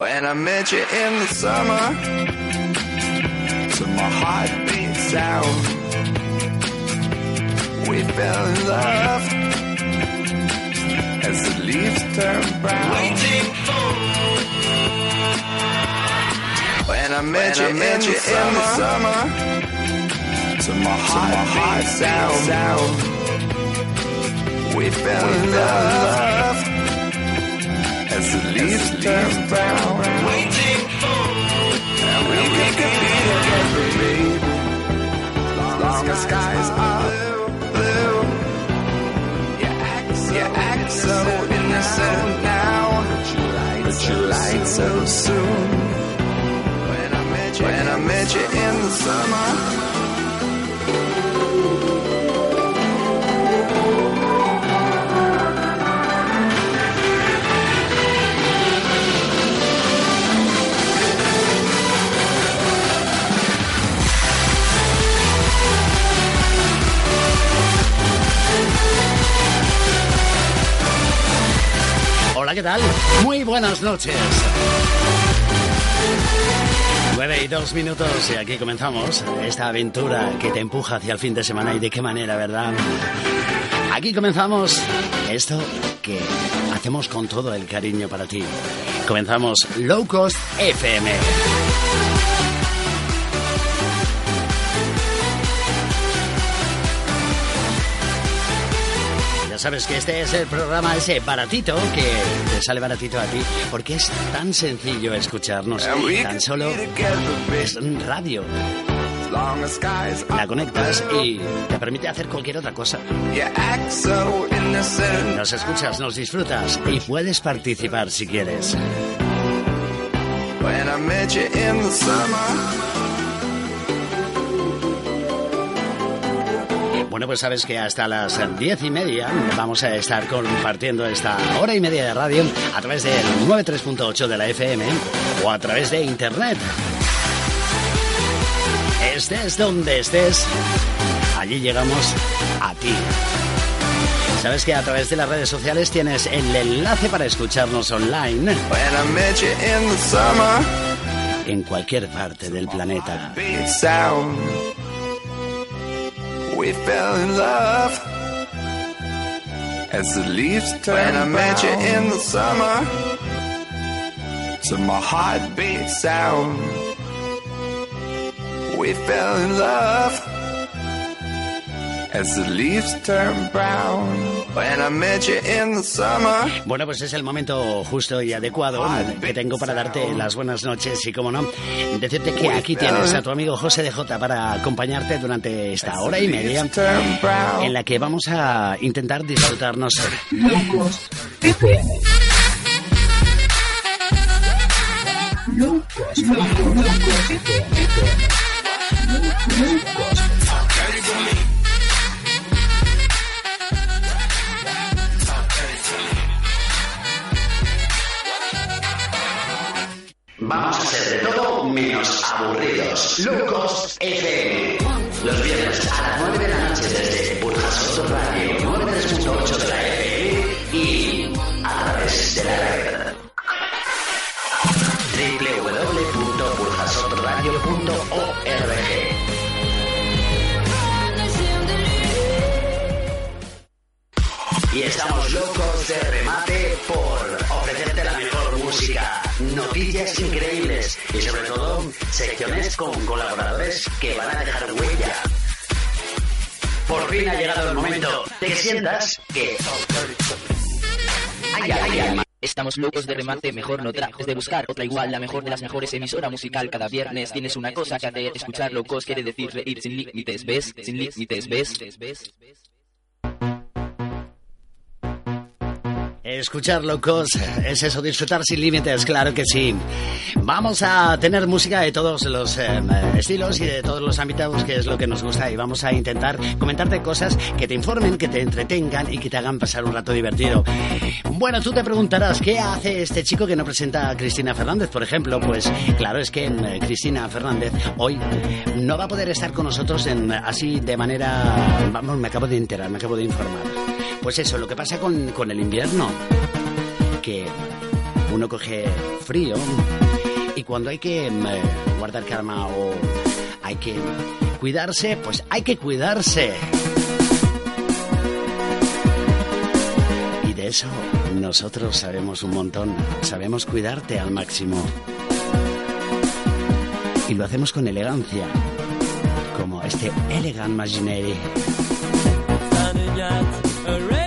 When I met you in the summer, to my heartbeat sound, we fell in love as the leaves turn brown. Waiting for. When I met when you, I met in, you the in the summer, to my heartbeat sound, sound, we fell we in love as the leaves turn brown. Waiting for and we, could be together, baby. As long as skies are blue, you act so, you act so innocent now, but you lied so soon. When I met you, when I met you in the summer. ¿Qué tal? Muy buenas noches. 9 y 2 minutos y aquí comenzamos esta aventura que te empuja hacia el fin de semana y de qué manera, ¿verdad? Aquí comenzamos esto que hacemos con todo el cariño para ti. Comenzamos Low Cost FM. Sabes que este es el programa ese baratito que te sale baratito a ti porque es tan sencillo escucharnos. Tan solo es radio. La conectas y te permite hacer cualquier otra cosa. Nos escuchas, nos disfrutas y puedes participar si quieres. Bueno, pues sabes que hasta las diez y media vamos a estar compartiendo esta hora y media de radio a través del 93.8 de la FM o a través de internet. Estés donde estés, allí llegamos a ti. Sabes que a través de las redes sociales tienes el enlace para escucharnos online en cualquier parte del planeta. We fell in love. As the leaves turn When I met you in the summer, to my heartbeat sound, we fell in love. Bueno, pues es el momento justo y adecuado que tengo para darte las buenas noches y, como no, decirte que aquí tienes a tu amigo José de J para acompañarte durante esta hora y media en la que vamos a intentar disfrutarnos. Vamos a ser de todo menos aburridos. Locos FM. Los viernes a las 9 de la noche desde Burjasot Radio 93.8 de la FM y a través de la red. www.burjasotradio.org Y estamos locos de remate por ofrecerte la mejor música noticias increíbles y sobre todo secciones con colaboradores que van a dejar huella. Por fin ha llegado el momento de que sientas que... Ay, ay, ay, Estamos locos de remate, mejor no trajes de buscar otra igual, la mejor de las mejores emisora musical. Cada viernes tienes una cosa que hacer, escuchar locos quiere decir reír sin límites, ¿ves? Sin límites, ¿ves? Escuchar locos es eso, disfrutar sin límites, claro que sí. Vamos a tener música de todos los eh, estilos y de todos los ámbitos, que es lo que nos gusta, y vamos a intentar comentarte cosas que te informen, que te entretengan y que te hagan pasar un rato divertido. Bueno, tú te preguntarás, ¿qué hace este chico que no presenta a Cristina Fernández, por ejemplo? Pues claro, es que eh, Cristina Fernández hoy no va a poder estar con nosotros en, así de manera... Vamos, me acabo de enterar, me acabo de informar. Pues eso, lo que pasa con, con el invierno, que uno coge frío y cuando hay que mm, eh, guardar calma o hay que cuidarse, pues hay que cuidarse. Y de eso nosotros sabemos un montón, sabemos cuidarte al máximo. Y lo hacemos con elegancia, como este Elegant A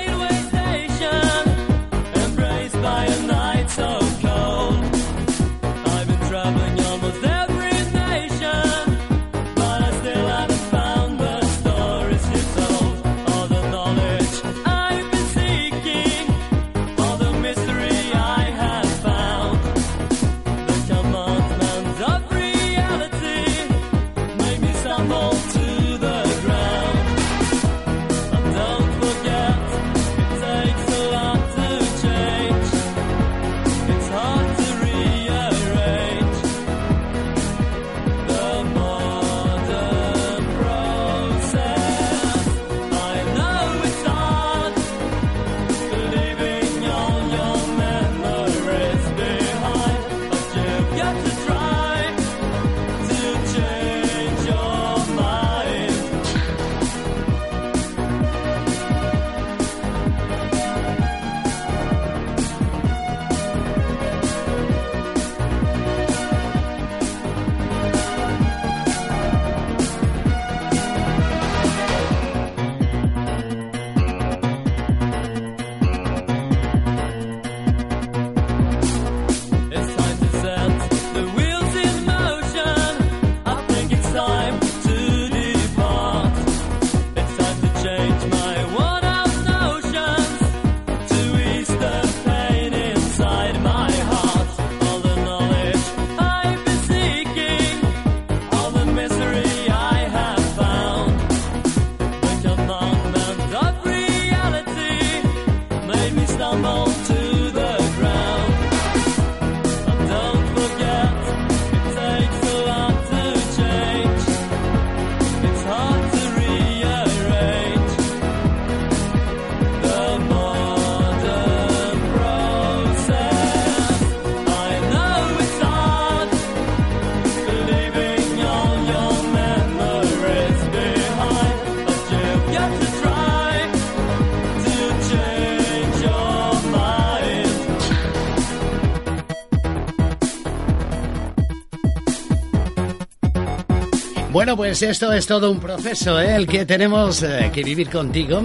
Bueno, pues esto es todo un proceso, ¿eh? el que tenemos eh, que vivir contigo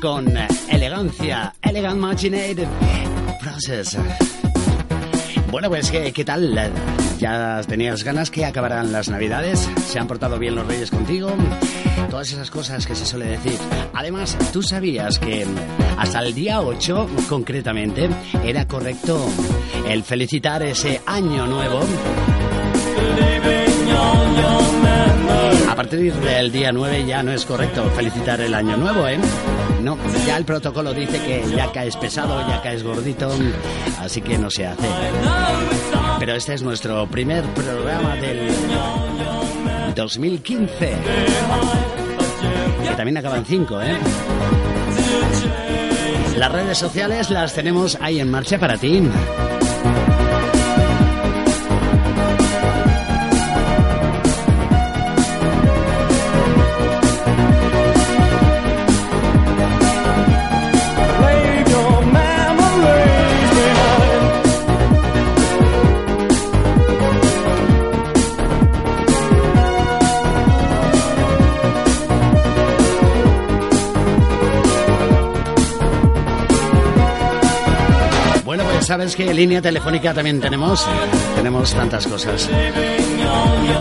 con eh, elegancia. Elegant Machinated Process. Bueno, pues ¿qué, tal? ¿Ya tenías ganas que acabaran las navidades? ¿Se han portado bien los reyes contigo? Todas esas cosas que se suele decir. Además, ¿tú sabías que hasta el día 8, concretamente, era correcto el felicitar ese año nuevo? A partir del día 9 ya no es correcto felicitar el año nuevo, ¿eh? No, ya el protocolo dice que ya caes pesado, ya caes gordito, así que no se hace. Pero este es nuestro primer programa del 2015. Que también acaban 5, ¿eh? Las redes sociales las tenemos ahí en marcha para ti. Sabes que línea telefónica también tenemos. Tenemos tantas cosas.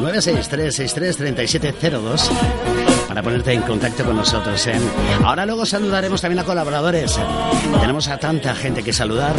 963-63-3702 para ponerte en contacto con nosotros. ¿eh? Ahora luego saludaremos también a colaboradores. Tenemos a tanta gente que saludar.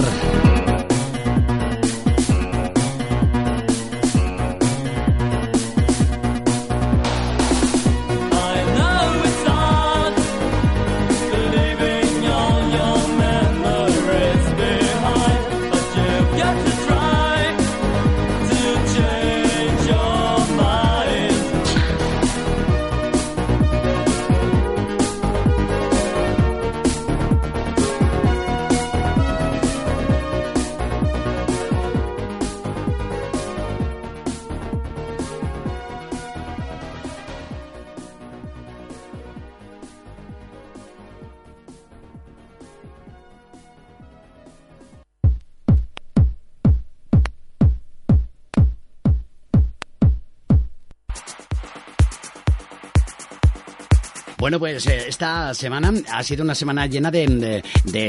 Bueno, pues eh, esta semana ha sido una semana llena de,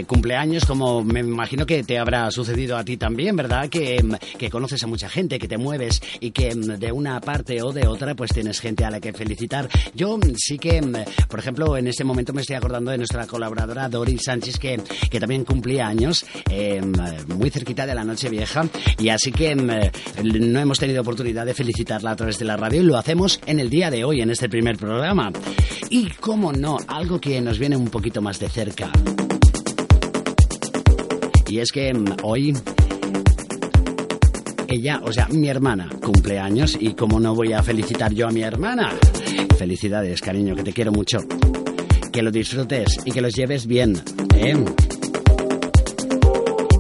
cumpleaños, como me imagino que te habrá sucedido a ti también, ¿verdad? Que, que, conoces a mucha gente, que te mueves y que de una parte o de otra pues tienes gente a la que felicitar. Yo sí que, por ejemplo, en este momento me estoy acordando de nuestra colaboradora Doris Sánchez, que, que también cumplía años, em, muy cerquita de la noche vieja, y así que em, no hemos tenido oportunidad de felicitarla a través de la radio y lo hacemos en el día de hoy, en este primer programa. Y cómo no, algo que nos viene un poquito más de cerca. Y es que mm, hoy ella, o sea, mi hermana, cumple años y cómo no voy a felicitar yo a mi hermana. Felicidades, cariño, que te quiero mucho. Que lo disfrutes y que los lleves bien. ¿eh?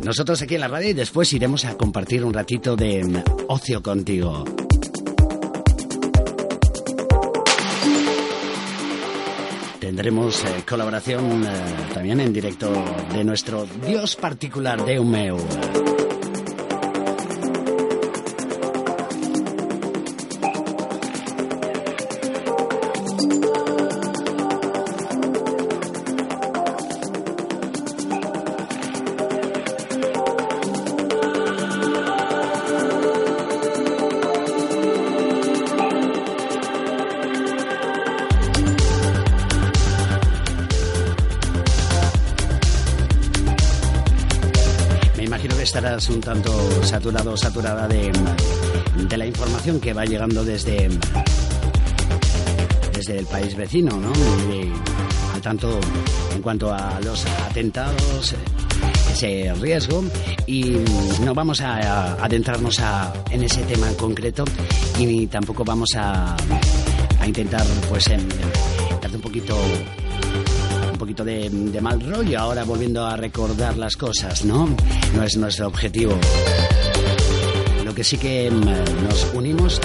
Nosotros aquí en la radio y después iremos a compartir un ratito de mm, ocio contigo. Tendremos eh, colaboración eh, también en directo de nuestro Dios particular de Umeu. Un tanto saturado, saturada de, de la información que va llegando desde, desde el país vecino, ¿no? al tanto en cuanto a los atentados, ese riesgo y no vamos a, adentrarnos en ese tema en concreto y tampoco vamos a, a intentar pues en, darte un poquito poquito de, mal rollo ahora volviendo a recordar las cosas, ¿no? No es nuestro objetivo. Lo que sí que mm, nos unimos,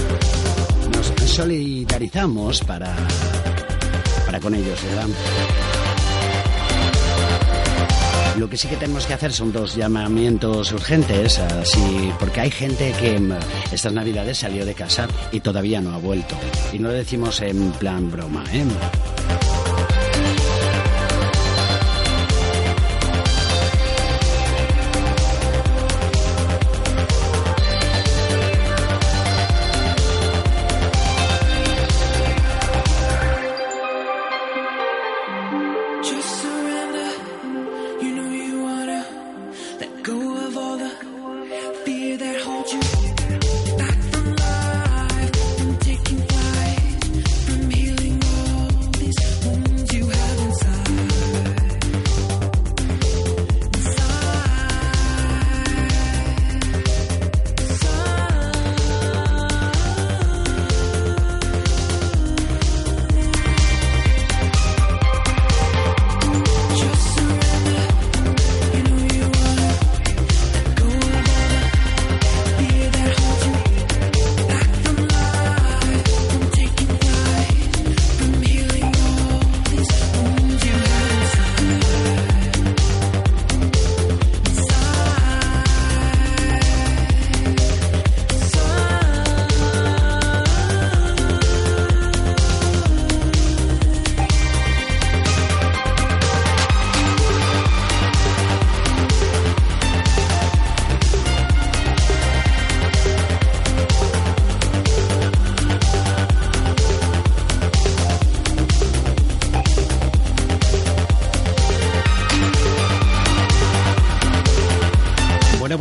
nos solidarizamos para, para con ellos, ¿verdad? Lo que sí que tenemos que hacer son dos llamamientos urgentes, así, porque hay gente que mm, estas navidades salió de casa y todavía no ha vuelto. Y no lo decimos en plan broma, ¿eh?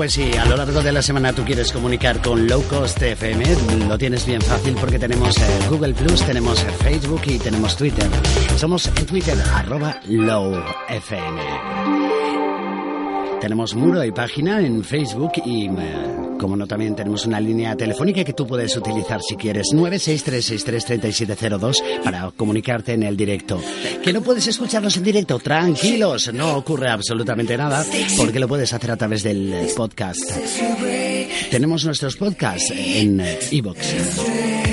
Pues si a lo largo de la semana tú quieres comunicar con Low Cost FM, lo tienes bien fácil porque tenemos eh, Google Plus, tenemos eh, Facebook y tenemos Twitter. Somos en Twitter, arroba Low FM. Tenemos muro y página en Facebook y eh, como no, también tenemos una línea telefónica que tú puedes utilizar si quieres. 963633702 para comunicarte en el directo. Que no puedes escucharnos en directo, tranquilos, no ocurre absolutamente nada porque lo puedes hacer a través del podcast. Tenemos nuestros podcasts en iBox.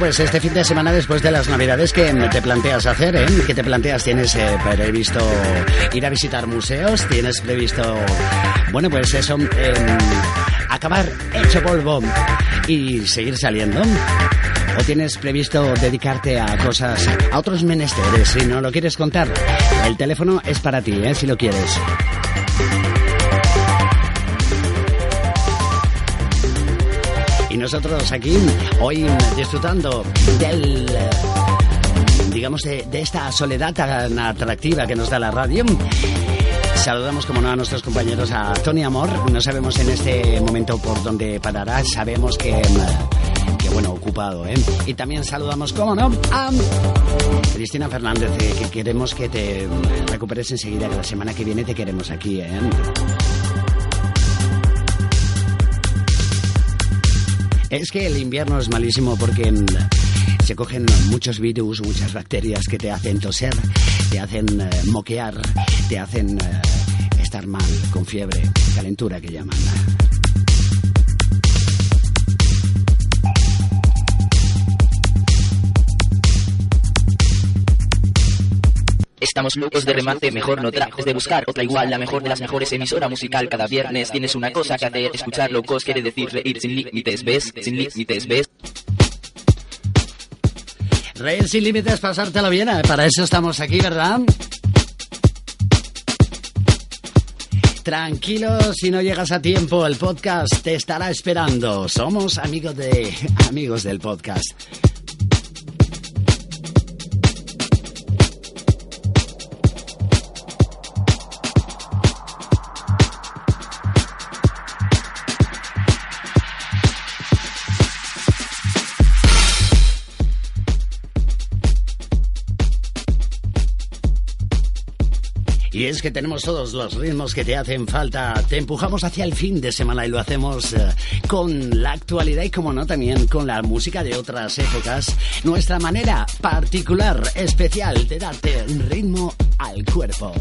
Pues este fin de semana después de las Navidades, ¿qué te planteas hacer? Eh? ¿Qué te planteas? ¿Tienes eh, previsto ir a visitar museos? ¿Tienes previsto, bueno, pues eso, em, acabar hecho polvo y seguir saliendo? ¿O tienes previsto dedicarte a cosas, a otros menesteres? Si no lo quieres contar, el teléfono es para ti, ¿eh? si lo quieres. Nosotros aquí, hoy disfrutando del digamos, de, esta soledad tan atractiva que nos da la radio. Saludamos, como no, a nuestros compañeros, a Tony Amor. No sabemos en este momento por dónde parará. Sabemos que, que bueno, ocupado, ¿eh? Y también saludamos, como no, a Cristina Fernández, eh, que queremos que te recuperes enseguida, que la semana que viene te queremos aquí, ¿eh? Es que el invierno es malísimo porque mm, se cogen muchos virus, muchas bacterias que te hacen toser, te hacen eh, moquear, te hacen eh, estar mal, con fiebre, calentura que llaman. Estamos locos de remate, mejor no trajes de buscar otra igual, la mejor de las mejores emisora musical. Cada viernes tienes una cosa que hacer, escuchar locos quiere decir reír sin límites, ¿ves? Sin límites, ¿ves? Reír sin límites, pasártelo bien, ¿eh? para eso estamos aquí, ¿verdad? Tranquilo, si no llegas a tiempo, el podcast te estará esperando. Somos amigos de amigos del podcast. Es que tenemos todos los ritmos que te hacen falta. Te empujamos hacia el fin de semana y lo hacemos eh, con la actualidad y, como no, también con la música de otras épocas. Nuestra manera particular, especial de darte ritmo al cuerpo.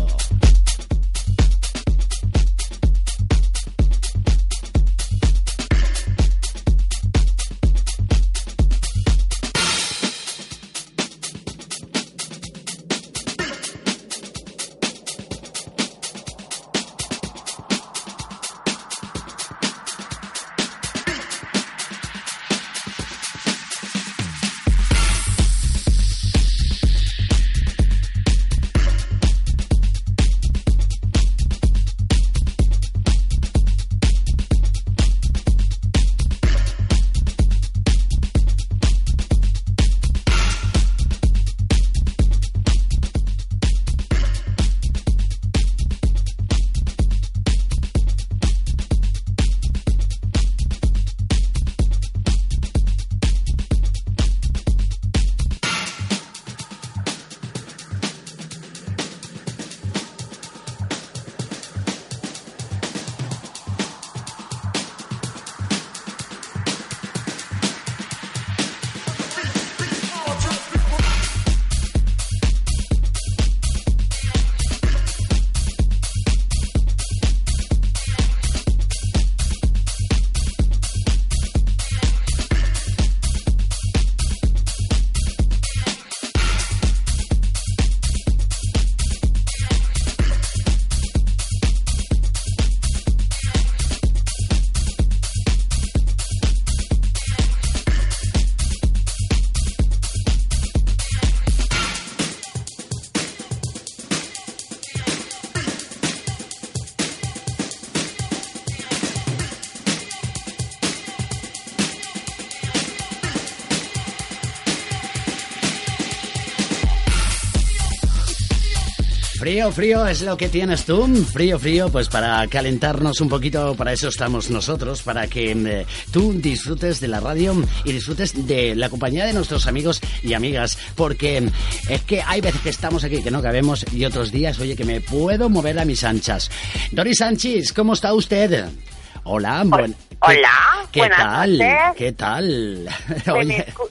Frío, frío es lo que tienes tú. Frío, frío, pues para calentarnos un poquito, para eso estamos nosotros, para que eh, tú disfrutes de la radio y disfrutes de la compañía de nuestros amigos y amigas. Porque es que hay veces que estamos aquí que no cabemos y otros días, oye, que me puedo mover a mis anchas. Doris Sánchez, ¿cómo está usted? Hola, buen- Hola, ¿Qué buenas tal? noches. ¿Qué tal? ¿Se, me Oye, escu-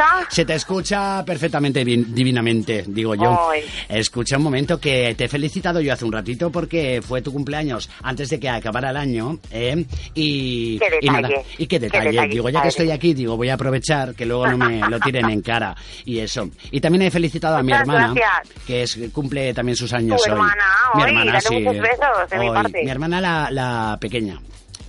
escucha? se te escucha perfectamente bien- divinamente, digo yo. Escucha un momento que te he felicitado yo hace un ratito porque fue tu cumpleaños antes de que acabara el año, ¿eh? Y, Qué y nada, detalle. y qué Qué detalle. digo, ya que estoy aquí, digo, voy a aprovechar que luego no me lo tiren en cara y eso. Y también he felicitado a mi Muchas hermana, gracias. que es cumple también sus años Tu hoy. hermana, mi hermana, dale sí. muchos besos de mi hoy. parte. Mi hermana la, la pequeña.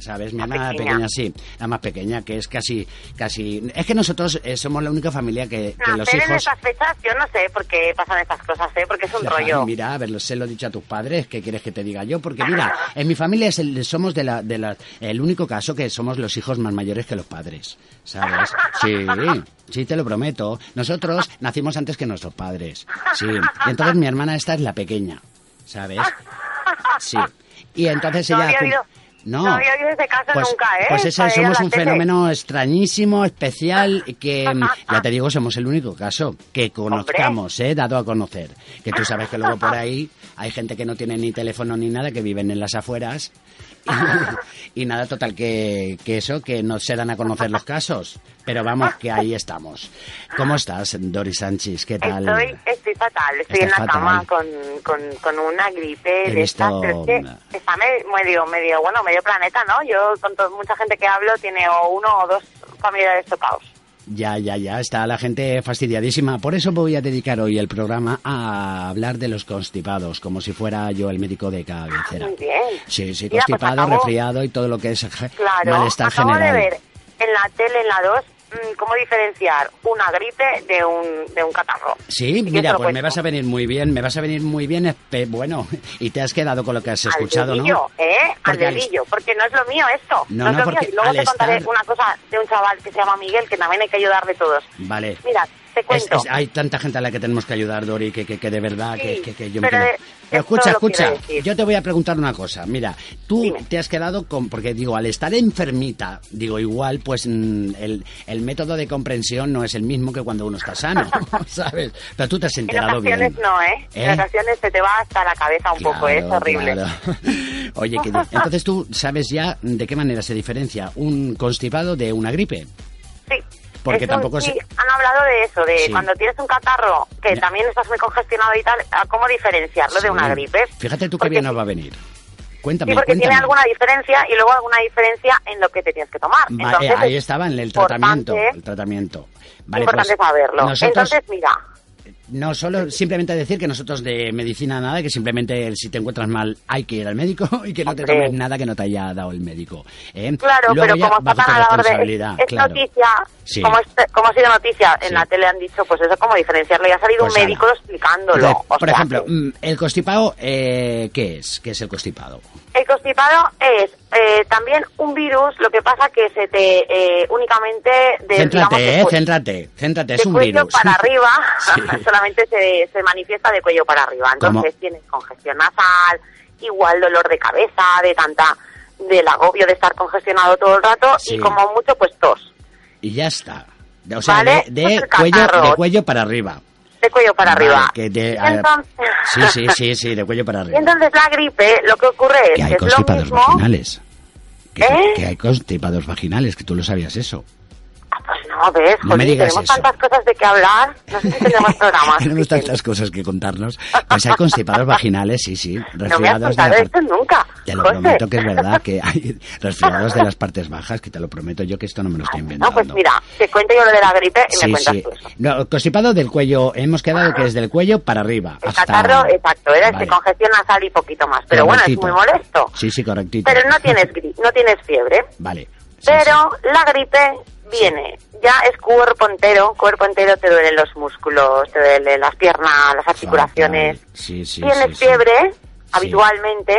¿Sabes? Mi La hermana pequeña. pequeña, sí, la más pequeña, que es casi, casi... Es que nosotros eh, somos la única familia que, que los Nacer en hijos... estas fechas, yo no sé por qué pasan estas cosas, ¿eh? Porque es un rollo. Mira, a ver, se lo he dicho a tus padres, ¿qué quieres que te diga yo? Porque mira, en mi familia es el- somos de la, de la, el único caso que somos los hijos más mayores que los padres, ¿sabes? Sí, sí, te lo prometo. Nosotros nacimos antes que nuestros padres, sí. Y entonces mi hermana esta es la pequeña, ¿sabes? Sí. Y entonces ella... no, no había oído ese caso pues, nunca, ¿eh? Pues ese, somos un tele. fenómeno extrañísimo, especial, que ya te digo, somos el único caso que conozcamos, ¿eh? Dado a conocer. Que tú sabes que luego por ahí hay gente que no tiene ni teléfono ni nada, que viven en las afueras. Y, y nada, total, que, que eso, que no se dan a conocer los casos. Pero vamos, que ahí estamos. ¿Cómo estás, Doris Sánchez? ¿Qué tal? Estoy, estoy fatal, estoy en la cama con, con, con una gripe He de estas, visto- pero es que está me- medio, medio, bueno, medio planeta, ¿no? Yo con mucha gente que hablo tiene o uno o dos familiares tocados. Ya, ya, ya, está la gente fastidiadísima. Por eso voy a dedicar hoy el programa a hablar de los constipados, como si fuera yo el médico de cabecera. Muy bien. Sí, sí, Mira, pues constipado, resfriado y todo lo que es Claro, malestar acabo general. de ver en la tele, en la 2, mm, cómo diferenciar una gripe de un, de un catarro. Sí, mira, lo pues me vas a venir muy bien, me vas a venir muy bien, bueno, y te has quedado con lo que has Al escuchado, dedillo, ¿no? ¿eh? Al Porque al- dedillo, porque no es lo mío esto. No, es no, lo porque mío. Y luego al te contaré estar- una cosa de un chaval que se llama Miguel, que también hay que ayudarle todos. Vale. Mira, te Es- cuento. es- hay tanta gente a la que tenemos que ayudar, Dori, que, que, que de verdad, que, Sí, que, que yo me pero quedo... de- Pero esto escucha, escucha, yo te voy a preguntar una cosa. Mira, tú Dime. te has quedado con... Porque digo, al estar enfermita, digo, igual, pues mm, el, el método de comprensión no es el mismo que cuando uno está sano, ¿sabes? Pero tú te has en enterado ocasiones bien. no, ¿eh? ¿Eh? En ocasiones se te va hasta la cabeza un poco, ¿eh? es horrible. claro. Oye, que entonces tú sabes ya de qué manera se diferencia un constipado de una gripe. Sí. Porque Eso tampoco sí, se- han hablado de eso, de Sí. cuando tienes un catarro, que Ya. también estás muy congestionado y tal, a cómo diferenciarlo de Sí. una gripe. Fíjate tú qué bien nos va a venir. Cuéntame, Sí, porque cuéntame. tiene alguna diferencia y luego alguna diferencia en lo que te tienes que tomar. Va- Entonces, ahí es estaba en el tratamiento. El tratamiento. Vale, importante pues, saberlo. Nosotros, Entonces, mira, no solo simplemente decir que nosotros de medicina nada, que simplemente si te encuentras mal hay que ir al médico y que no te tomes nada que no te haya dado el médico. ¿eh? claro, Luego pero ya como está responsabilidad, es, es claro. noticia, Sí. como, como ha sido noticia, en Sí. la tele han dicho, pues eso, cómo diferenciarlo. Y ha salido Pues un médico explicándolo. Entonces, por sea, ejemplo, que mm, el constipado, eh, ¿qué es? ¿Qué es el constipado? El constipado es eh, también un virus, lo que pasa que se te eh, únicamente de, céntrate, digamos, de eh, céntrate, céntrate, es de un cuello virus. para arriba, Sí. solamente se, se manifiesta de cuello para arriba. Entonces ¿Cómo? tienes congestión nasal, igual dolor de cabeza, de tanta, del agobio de estar congestionado todo el rato Sí. y como mucho pues tos, Y ya está. O sea, Vale, de, de pues el cuello, de cuello para arriba. De cuello para Vale, arriba. que de- entonces, Sí, sí, sí, sí, de cuello para arriba. entonces la gripe, lo que ocurre es que hay que es lo constipados mismo. vaginales. Que, ¿Eh? que hay constipados vaginales, que tú lo sabías eso. Ah, Pues no, ves, No me digas tenemos eso. tantas cosas de que hablar. No sé si tenemos programas. Tenemos tantas cosas que contarnos. Pues hay constipados vaginales, sí, sí. No me has Resfriados de contado la esto nunca. Te lo José. prometo que es verdad, que hay resfriados de las partes bajas, que te lo prometo yo que esto no me lo estoy inventando. No, pues mira, te cuento yo lo de la gripe y Sí, me cuentas sí. tú eso. No, constipado del cuello, hemos quedado que es del cuello para arriba. El hasta- catarro, exacto, era Vale. este congestión nasal y poquito más. Pero bueno, es muy molesto. Sí, sí, correctito. Pero no tienes, no tienes fiebre. Vale. Sí, Pero la gripe viene, ya es cuerpo entero, cuerpo entero te duelen los músculos, te duelen las piernas, las articulaciones. Sí, sí, tienes sí. fiebre habitualmente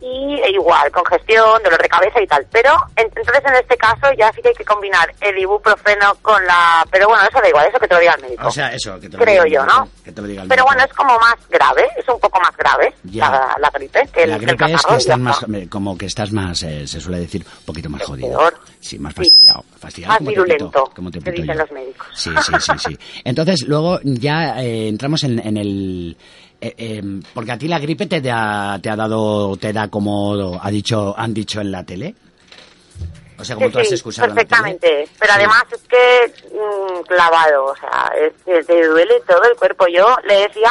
y e igual, congestión, dolor de cabeza y tal. Pero en- entonces en este caso ya sí que hay que combinar el ibuprofeno con la... Pero bueno, eso da igual, eso que te lo diga el médico. O sea, eso, que te lo Creo diga yo, el ¿no? médico, Que te lo diga el Pero médico. bueno, es como más grave, es un poco más grave Ya. la, la gripe que el, la el gripe es catarro que estás más, como que estás más, eh, se suele decir, un poquito más Es jodido. peor. Sí, más Sí. fastidiado. fastidiado Más como te virulento, pito, como te pito dicen yo. los médicos. Sí, sí, sí, sí. Entonces, luego ya eh, entramos en, en el... eh, eh, porque a ti la gripe te da, te ha dado, te da como ha dicho, han dicho en la tele. O sea, como Sí, tú has escuchado en la tele. perfectamente. Pero Sí. además es que mm, clavado, o sea, es que te duele todo el cuerpo. Yo le decía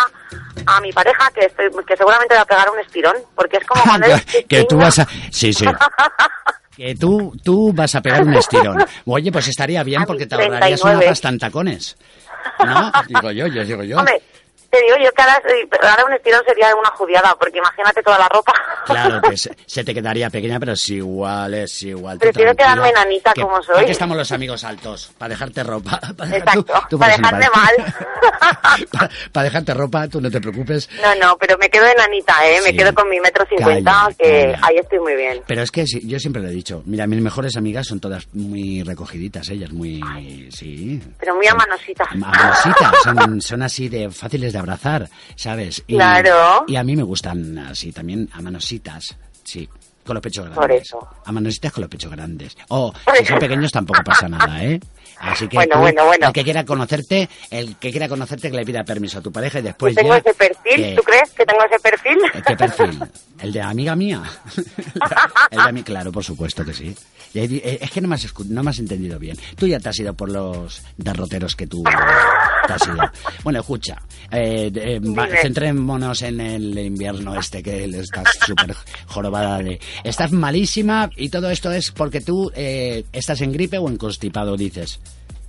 a mi pareja que estoy, que seguramente va a pegar un estirón, porque es como cuando que tú vas a... Sí, sí. Que tú, tú vas a pegar un estirón. Oye, pues estaría bien porque te ahorrarías una 39. pasta en tacones. ¿No? Digo yo, yo digo yo. Hombre, te digo yo que ahora, ahora un estirón sería una judiada, porque imagínate toda la ropa. Claro que se, se te quedaría pequeña, pero es igual, es igual. tú Prefiero quedarme enanita que- como soy. ¿Para qué estamos los amigos altos? Para dejarte ropa. Para, Exacto, tú para eso me dejarte mal. para, dejarte ropa, tú no te preocupes. No, no, pero me quedo enanita, ¿eh? Me quedo con mi metro cincuenta, que calla. ahí estoy muy bien. Pero es que sí, yo siempre lo he dicho. Mira, mis mejores amigas son todas muy recogiditas, ellas, muy... Sí. Pero muy a manositas. Amorositas, son, son así de fáciles de abrazar, ¿sabes? Y, Claro. Y a mí me gustan así también, a manositas, sí. Con los pechos grandes. Por eso. A manositas con los pechos grandes. O Por si son pequeños tampoco pasa nada, ¿eh? Así que Bueno, tú, bueno, bueno. el que quiera conocerte, el que quiera conocerte que le pida permiso a tu pareja y después tengo ya... ese perfil, que- ¿tú crees que tengo ese perfil? ¿Qué perfil? ¿El de amiga mía? El de mí, claro, por supuesto que sí. Eh, Es que no me, has no me has entendido bien. Tú ya te has ido por los derroteros que tú te has ido. Bueno, escucha, eh, eh, centrémonos en el invierno este que estás súper jorobada de... Estás malísima y todo esto es porque tú eh, estás en gripe o en constipado, dices.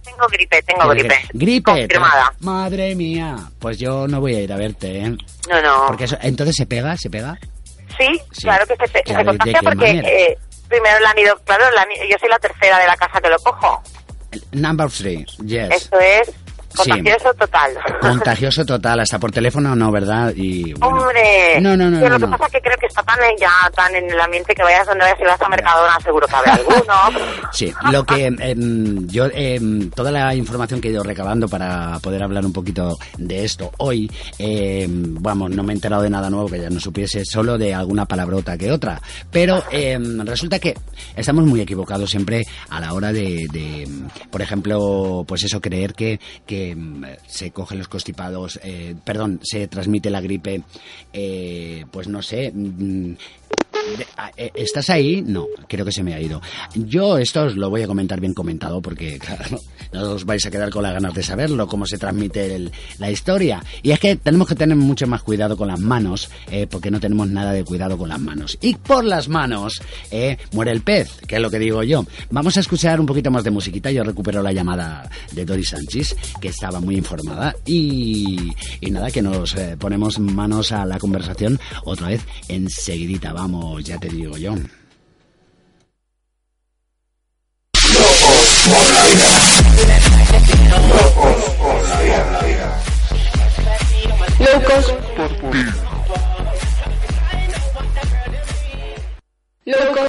Tengo gripe, tengo gripe. Gripe. Confirmada. Madre mía. Pues yo no voy a ir a verte, ¿eh? No, no. Porque eso, entonces se pega, se pega. Sí, Sí. claro que se, Claro, ¿de contagia qué porque eh, primero la han ido, claro, la han- yo soy la tercera de la casa que lo cojo. Number three, yes. Esto es Sí. contagioso total. Contagioso total, hasta por teléfono no, ¿verdad? Y, bueno. Hombre, No, no, no, Pero no, lo que no. pasa es que creo que está tan en- ya tan en el ambiente que vayas donde vayas, si vas a Mercadona seguro que habrá alguno. Sí, lo que em, yo, em, toda la información que he ido recabando para poder hablar un poquito de esto hoy, em, vamos, no me he enterado de nada nuevo que ya no supiese, solo de alguna palabrota que otra. Pero resulta que estamos muy equivocados siempre a la hora de, de, por ejemplo, pues eso, creer que, que em, se cogen los constipados, eh, perdón, se transmite la gripe, eh, pues no sé. Ah, eh, ¿Estás ahí? No, creo que se me ha ido. Yo esto os lo voy a comentar bien comentado porque, claro, no os vais a quedar con las ganas de saberlo, cómo se transmite la historia. Y es que tenemos que tener mucho más cuidado con las manos, eh, porque no tenemos nada de cuidado con las manos. Y por las manos eh, muere el pez, que es lo que digo yo. Vamos a escuchar un poquito más de musiquita. Yo recupero la llamada de Doris Sánchez, que estaba muy informada. Y, y nada, que nos eh, ponemos manos a la conversación otra vez enseguidita. Vamos, ya te digo yo. Locos por ti. Locos.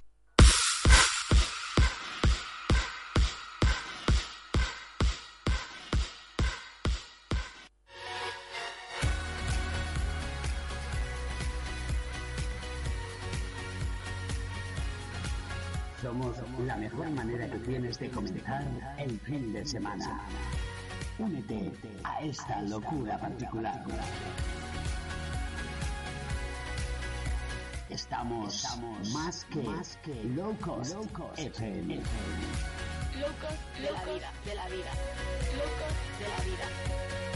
Manera que tienes de comenzar el fin de semana. Únete a esta locura particular. Estamos, más que, locos, FM. Locos de la vida, de la vida. Locos de la vida.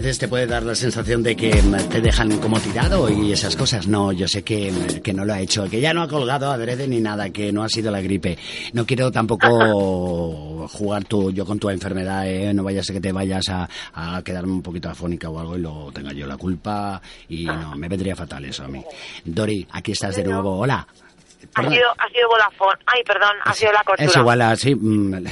Veces te puede dar la sensación de que mm, te dejan como tirado y esas cosas. No, yo sé que, mm, que no lo ha hecho, que ya no ha colgado adrede ni nada, que no ha sido la gripe. No quiero tampoco jugar tú, yo con tu enfermedad, ¿eh? no vaya a que te vayas a, a quedarme un poquito afónica o algo y luego tenga yo la culpa y no, me vendría fatal eso a mí. Dori, aquí estás de nuevo. Hola. Ha sido, ha sido Vodafone. Ay, perdón, ha sido la cortura. Es igual, así. mm,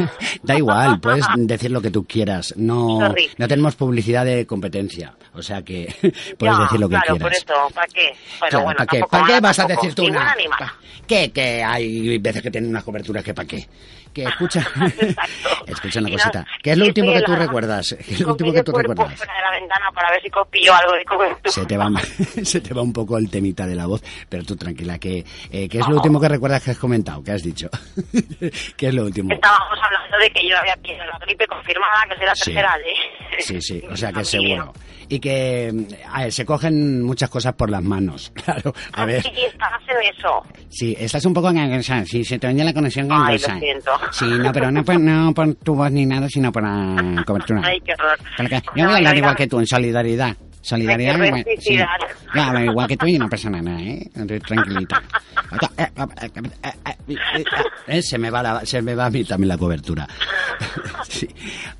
da igual, puedes decir lo que tú quieras. No, Sorry. no tenemos publicidad de competencia. O sea que puedes Ya, decir lo que claro, quieras. por eso, ¿para qué? Bueno, Claro, bueno, ¿para qué? ¿Para qué vas a decir tú una? ¿Qué? Que hay veces que tienen unas coberturas que para qué. Que escucha, escucha una cosita. ¿Qué es lo último que tú recuerdas? ¿Qué es lo último que tú recuerdas? fuera de la ventana para ver si copio algo de cobertura. Se te, va, se te va un poco el temita de la voz, pero tú tranquila, que, eh, ¿qué es lo último que recuerdas que has comentado? ¿Qué has dicho? ¿Qué es lo último? Estábamos hablando de que yo había pillado la gripe confirmada, que es la Sí. tercera ley. Sí, sí, o sea que seguro. Y que a ver, se cogen muchas cosas por las manos, claro. A ver, Sí, estabas en eso. sí, estás un poco enganchada, sí, se te oye la conexión Ay, lo siento. Sí, no, pero no por, no por tu voz ni nada, sino por la cobertura. Ay, qué horror. Yo voy a hablar igual que tú, en solidaridad. Solidaridad. Quiero igual- sí. que tú y no pasa nada, ¿eh? Tranquilita. Se me va la- se me va a mí también la cobertura. Sí.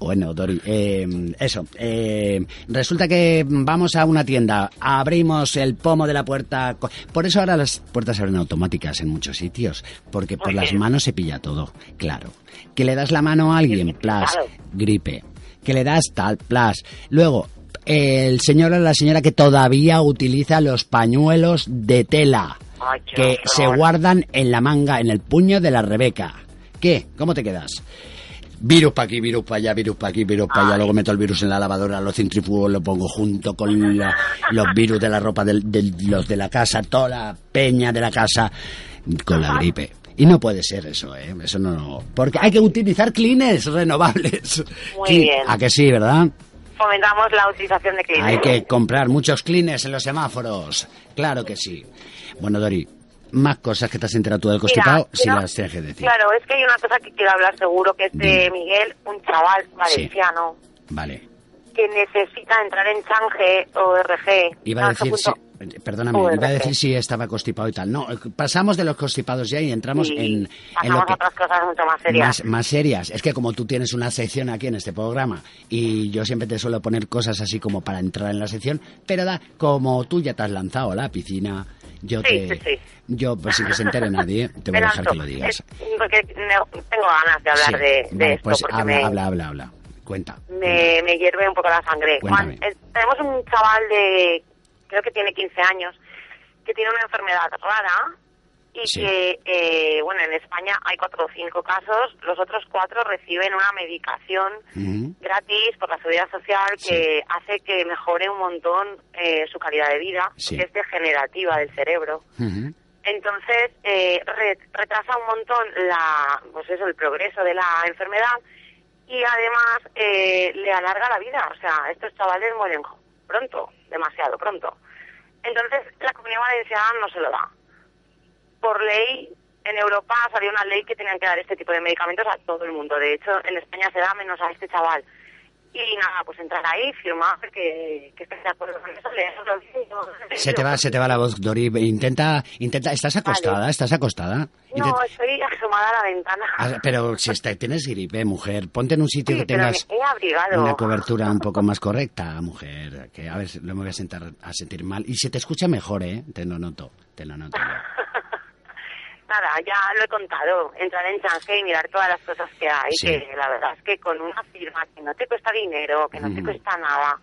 Bueno, Dori, eh, eso. eh, resulta que vamos a una tienda, abrimos el pomo de la puerta. Por eso ahora las puertas se abren automáticas en muchos sitios, porque por las manos se pilla todo, claro. Que le das la mano a alguien, plas, Claro. gripe. Que le das tal, plas. Luego, el señor o la señora que todavía utiliza los pañuelos de tela Ay, que se guardan en la manga, en el puño de la Rebeca. ¿Qué? ¿Cómo te quedas? Virus para aquí, virus para allá, virus para aquí, virus para allá. Luego meto el virus en la lavadora, lo centrifugo, lo pongo junto con la- los virus de la ropa de los de la casa, toda la peña de la casa con la gripe. Y no puede ser eso, ¿eh? Eso no... Porque hay que utilizar cleaners renovables. Muy bien. ¿A que sí, verdad? Fomentamos la utilización de cleaners. Hay que comprar muchos cleaners en los semáforos. Claro que sí. Bueno, Dori, más cosas que te has enterado tú del constipado, si quiero- las tienes que decir. Claro, es que hay una cosa que quiero hablar seguro, que es de. Miguel, un chaval valenciano, Vale. que necesita entrar en Change o RG. Iba a decir, si, Change.org. perdóname, iba a decir si estaba constipado y tal. No, pasamos de los constipados ya y entramos Sí, en, en lo que... a otras cosas mucho más serias. Más, más serias. Es que como tú tienes una sección aquí en este programa y yo siempre te suelo poner cosas así como para entrar en la sección, pero da, como tú ya te has lanzado a la piscina, yo Sí, te... sí. Yo, pues sin que se entere nadie, te voy a dejar que lo digas. Es- porque no- tengo ganas de hablar de, de vale, esto, pues habla, me, habla, habla, habla. Cuenta. me, me hierve un poco la sangre. Juan, eh, tenemos un chaval de, creo que tiene 15 años, que tiene una enfermedad rara y Sí. que, eh, bueno, en España hay cuatro o cinco casos, los otros cuatro reciben una medicación gratis por la seguridad social que hace que mejore un montón eh, su calidad de vida, Sí. que es degenerativa del cerebro. Entonces, eh, re- retrasa un montón la, pues eso, el progreso de la enfermedad y además eh, le alarga la vida. O sea, estos chavales mueren pronto, demasiado pronto. Entonces, la comunidad valenciana no se lo da. Por ley, en Europa salió una ley que tenían que dar este tipo de medicamentos a todo el mundo. De hecho, en España se da menos a este chaval. Y nada, pues entrar ahí, firmar que, que estés de acuerdo con eso. Se te va, se te va la voz, Dori. Intenta, intenta, ¿estás acostada? ¿Estás acostada? No, estoy asomada a la ventana. Ah, pero si está- tienes gripe, mujer, ponte en un sitio Sí, que tengas una cobertura un poco más correcta, mujer. Que a ver, no me voy a sentar a sentir mal. Y se te escucha mejor, ¿eh? Te lo noto, te lo noto. Nada, ya lo he contado. Entrar en Change y mirar todas las cosas que hay. Sí. Que la verdad es que con una firma que no te cuesta dinero, que no te Ujú. cuesta nada.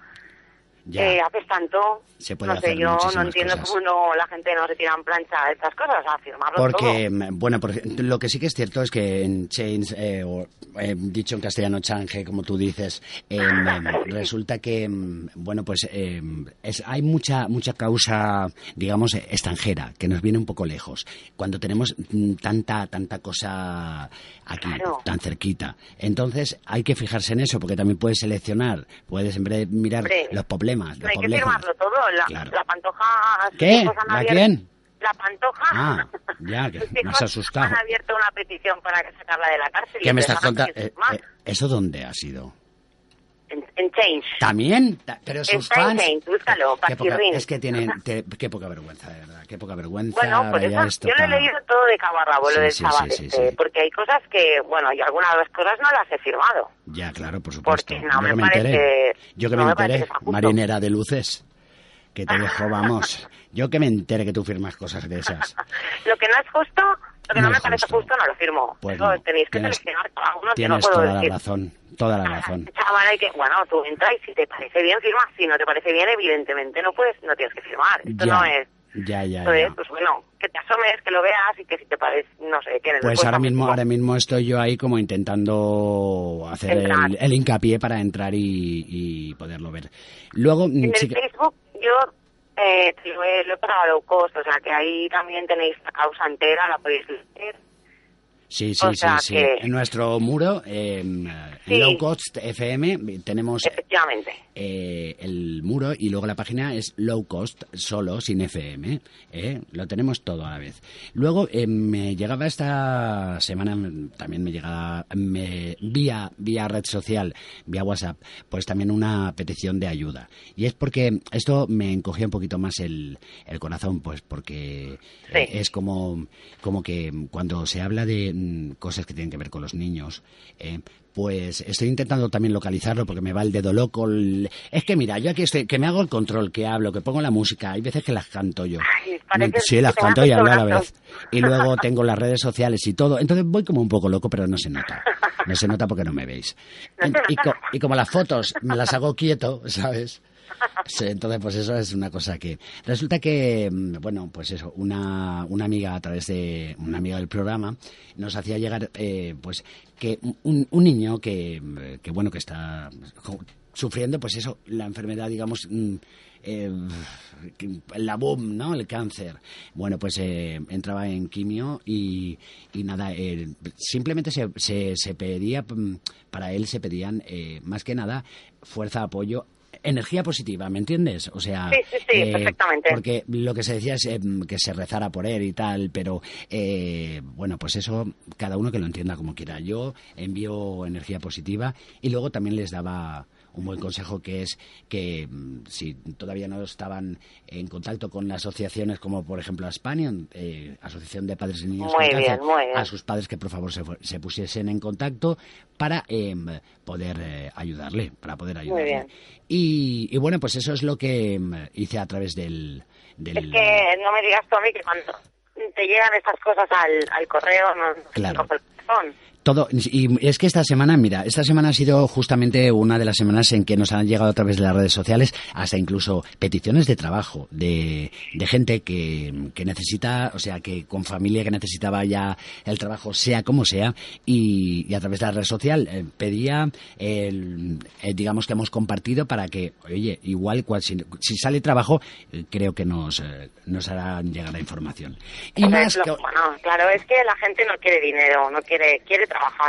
Eh, haces tanto. Se puede no sé, yo no entiendo cosas. cómo no, la gente no se tira en plancha estas cosas, a firmarlo Porque, todo. mm, bueno, porque lo que sí que es cierto es que en Chains, eh, o eh, dicho en castellano change, como tú dices, em, resulta que, em, bueno, pues em, es, hay mucha mucha causa, digamos, eh, extranjera, que nos viene un poco lejos. Cuando tenemos mm, tanta tanta cosa aquí, Claro. tan cerquita. Entonces hay que fijarse en eso, porque también puedes seleccionar, puedes en vez de mirar los problemas, No los hay que problemas. firmarlo todo. La, Claro. la pantoja... sus ¿Qué? ¿La abierto- quién? La pantoja. Ah, ya, que me has asustado. Han abierto una petición para que sacarla de la cárcel. ¿Qué me estás contando? Eh, eh, ¿Eso dónde ha sido? En, En Change. ¿También? Ta- Pero sus Está en fans... Change, búscalo, Qué poca- es que tienen... te- qué poca vergüenza, de verdad. Qué poca vergüenza. Bueno, por eso esto yo lo he leído todo de cabo a rabo, Sí, lo del sí, chaval sí, sí, este, sí. porque hay cosas que, bueno, y algunas de las cosas no las he firmado. Ya, claro, por supuesto. Porque no Yo me me parece- enteré. Yo que no me me enteré, marinera de luces. Que te dejo, vamos. Yo que me enteré que tú firmas cosas de esas. Lo que no es justo, lo que No no, me parece justo. justo, no lo firmo. Pues no, tenéis que tienes- seleccionar cada uno, que no Tienes puedo toda decir. la razón. Toda la razón. Chaval, hay que, bueno, tú entras y si te parece bien, firmas. Si no te parece bien, evidentemente no puedes, no tienes que firmar. Esto Ya, no es. ya, ya, Esto es, ya. pues bueno, que te asomes, que lo veas y que si te parece, no sé, que en el Pues ahora mismo, ahora mismo estoy yo ahí como intentando hacer el, el hincapié para entrar y, y poderlo ver. Luego, En sí el Facebook yo eh, lo, he, lo he pagado a low cost, o sea que ahí también tenéis la causa entera, la podéis leer. Sí, sí, O sí, que- En nuestro muro, eh, Sí. Low Cost FM, tenemos Efectivamente. Eh, el muro y luego la página es Low Cost, solo, sin FM. ¿eh? Lo tenemos todo a la vez. Luego eh, me llegaba esta semana, también me llegaba me, vía, vía red social, vía WhatsApp, pues también una petición de ayuda. Y es porque esto me encogía un poquito más el, el corazón, pues porque Sí. eh, es como, como que cuando se habla de mm, cosas que tienen que ver con los niños, pues estoy intentando también localizarlo porque me va el dedo loco. el- Es que mira, yo aquí estoy, que me hago el control, que hablo, que pongo la música, hay veces que las canto yo. Ay, sí, las canto y hablo a la vez. Y luego tengo las redes sociales y todo. Entonces voy como un poco loco, pero no se nota. No se nota porque no me veis. Y como las fotos me las hago quieto, ¿sabes? Entonces, pues eso es una cosa que... Resulta que, mm, bueno, pues eso, una, una amiga a través de... Una amiga del programa nos hacía llegar, eh, pues, que un, un niño que, mm, que, bueno, que está sufriendo, pues eso, la enfermedad, digamos... mm, eh, la boom, ¿no? El cáncer. Bueno, pues eh, entraba en quimio y, y nada, eh, simplemente se, se, se pedía, para él se pedían, eh, más que nada, fuerza, apoyo, energía positiva, ¿me entiendes? O sea, Sí, sí, sí, perfectamente. porque lo que se decía es eh, que se rezara por él y tal, pero eh, bueno, pues eso cada uno que lo entienda como quiera. Yo envío energía positiva y luego también les daba un buen consejo que es que mm, si todavía no estaban en contacto con asociaciones como por ejemplo Aspanion, eh, Asociación de Padres y Niños Muy con bien, Cáncer, muy bien. a sus padres que por favor se, se pusiesen en contacto para em, poder eh, ayudarle, para poder ayudarle. bien. Y, y bueno, pues eso es lo que em, hice a través del... del Es que no me digas tú a mí que cuando te llegan estas cosas al, al correo no no Claro. el corazón. Todo, y es que esta semana, mira, esta semana ha sido justamente una de las semanas en que nos han llegado a través de las redes sociales hasta incluso peticiones de trabajo de, de gente que, que necesita, o sea, que con familia que necesitaba ya el trabajo, sea como sea, y, y a través de la red social eh, pedía, el, eh, digamos que hemos compartido para que, oye, igual cual, si, si sale trabajo, eh, creo que nos, eh, nos harán llegar la información. Y más es lo- que, bueno, claro, es que la gente no quiere dinero, no quiere quiere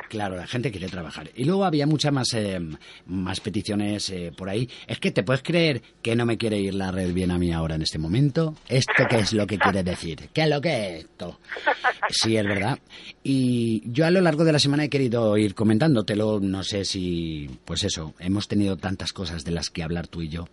Claro, la gente quiere trabajar. Y luego había muchas más, eh, más peticiones eh, por ahí. Es que te puedes creer que no me quiere ir la red bien a mí ahora en este momento. ¿Esto qué es lo que quiere decir? ¿Qué es lo que es esto? Sí, es verdad. Y yo a lo largo de la semana he querido ir comentándotelo. No sé si, pues eso, hemos tenido tantas cosas de las que hablar tú y yo,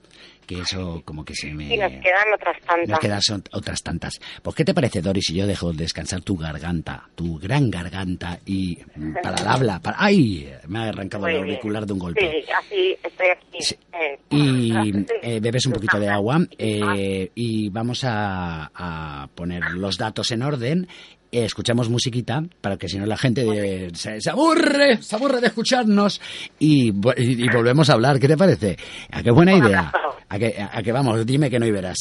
que eso como que se me... Y nos quedan otras tantas. Nos quedan otras tantas. Pues, ¿qué te parece, Doris, si yo dejo descansar tu garganta, tu gran garganta, y mm, para el habla, para... ¡Ay! Me ha arrancado Muy el bien. auricular de un golpe. Sí, así estoy aquí. Sí. eh, Y sí. eh, bebes un poquito de agua eh, y vamos a, a poner los datos en orden. Eh, escuchamos musiquita para que si no la gente eh, se, se aburre, se aburre de escucharnos y, y- y volvemos a hablar. ¿Qué te parece? ¿A qué buena idea? ¿A que, a que vamos? Dime que no y verás.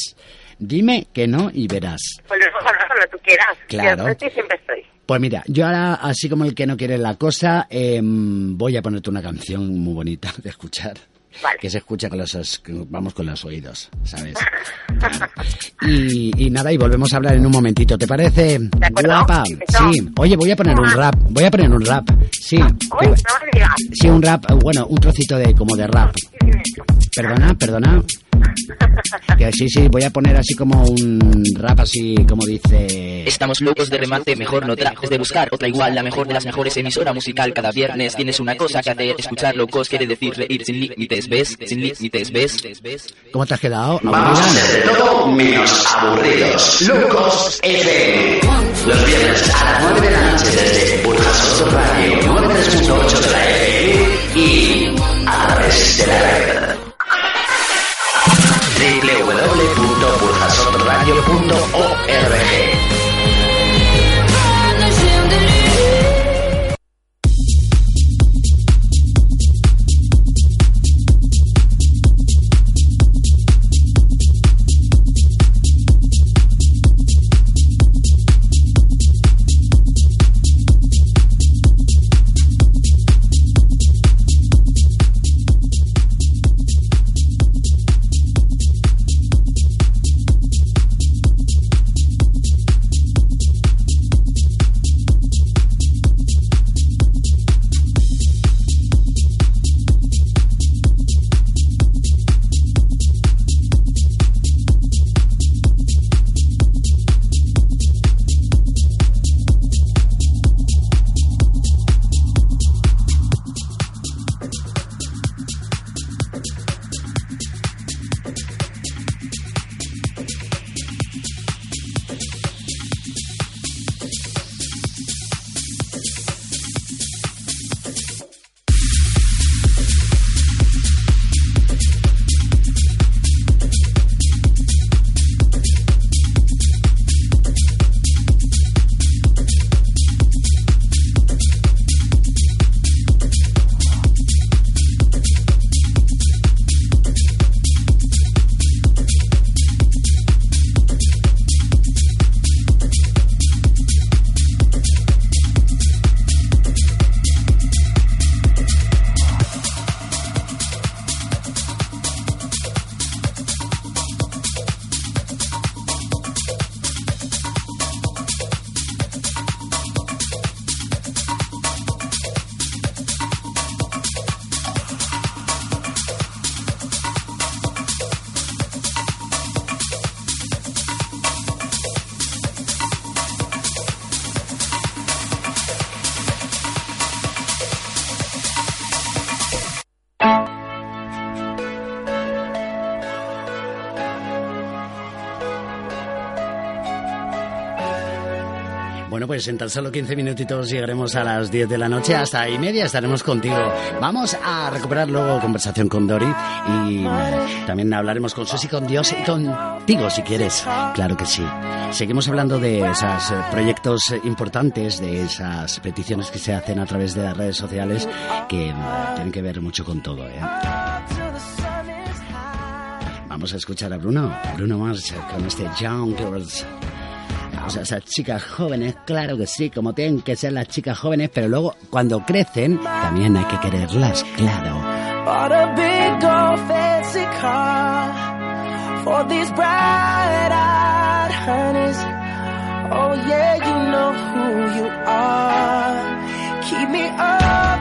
Dime que no y verás. Pues luego hablar cuando tú quieras. Claro. Yo estoy, siempre estoy. Pues mira, yo ahora, así como el que no quiere la cosa, em, voy a ponerte una canción muy bonita de escuchar. Vale. Que se escucha con los, os- vamos con los oídos, ¿sabes? Y, y nada, y volvemos a hablar en un momentito, ¿te parece? Guapa. Sí. Oye, voy a poner un rap, voy a poner un rap. Sí. Digas. Sí, un rap, bueno, un trocito de como de rap. Perdona, perdona. Que sí, sí, voy a poner así como un rap así como dice... Estamos locos de remate, mejor no trajes de buscar otra igual, la mejor de las mejores emisora musical cada viernes. Tienes una cosa que hacer, escuchar locos quiere decir reír sin límites, ¿ves? Sin límites, ¿ves? ¿Cómo te has quedado? Vamos a todo menos aburridos. Locos FM. Los viernes a las 9 de la noche desde Burjasot Radio 93.8 de la FM y a través de la red www.puljasorradio.org. www.burjasotradio.org pues en tan solo 15 minutitos llegaremos a las 10 de la noche, hasta ahí media estaremos contigo. Vamos a recuperar luego conversación con Dori y también hablaremos con Susi, con Dios y contigo si quieres. Claro que sí. Seguimos hablando de esos eh, proyectos importantes, de esas peticiones que se hacen a través de las redes sociales que mm, tienen que ver mucho con todo. ¿eh? Vamos a escuchar a Bruno, Bruno Mars con este Young Girls. O sea, esas chicas jóvenes, claro que sí, como tienen que ser las chicas jóvenes, pero luego cuando crecen también hay que quererlas, claro. Keep me up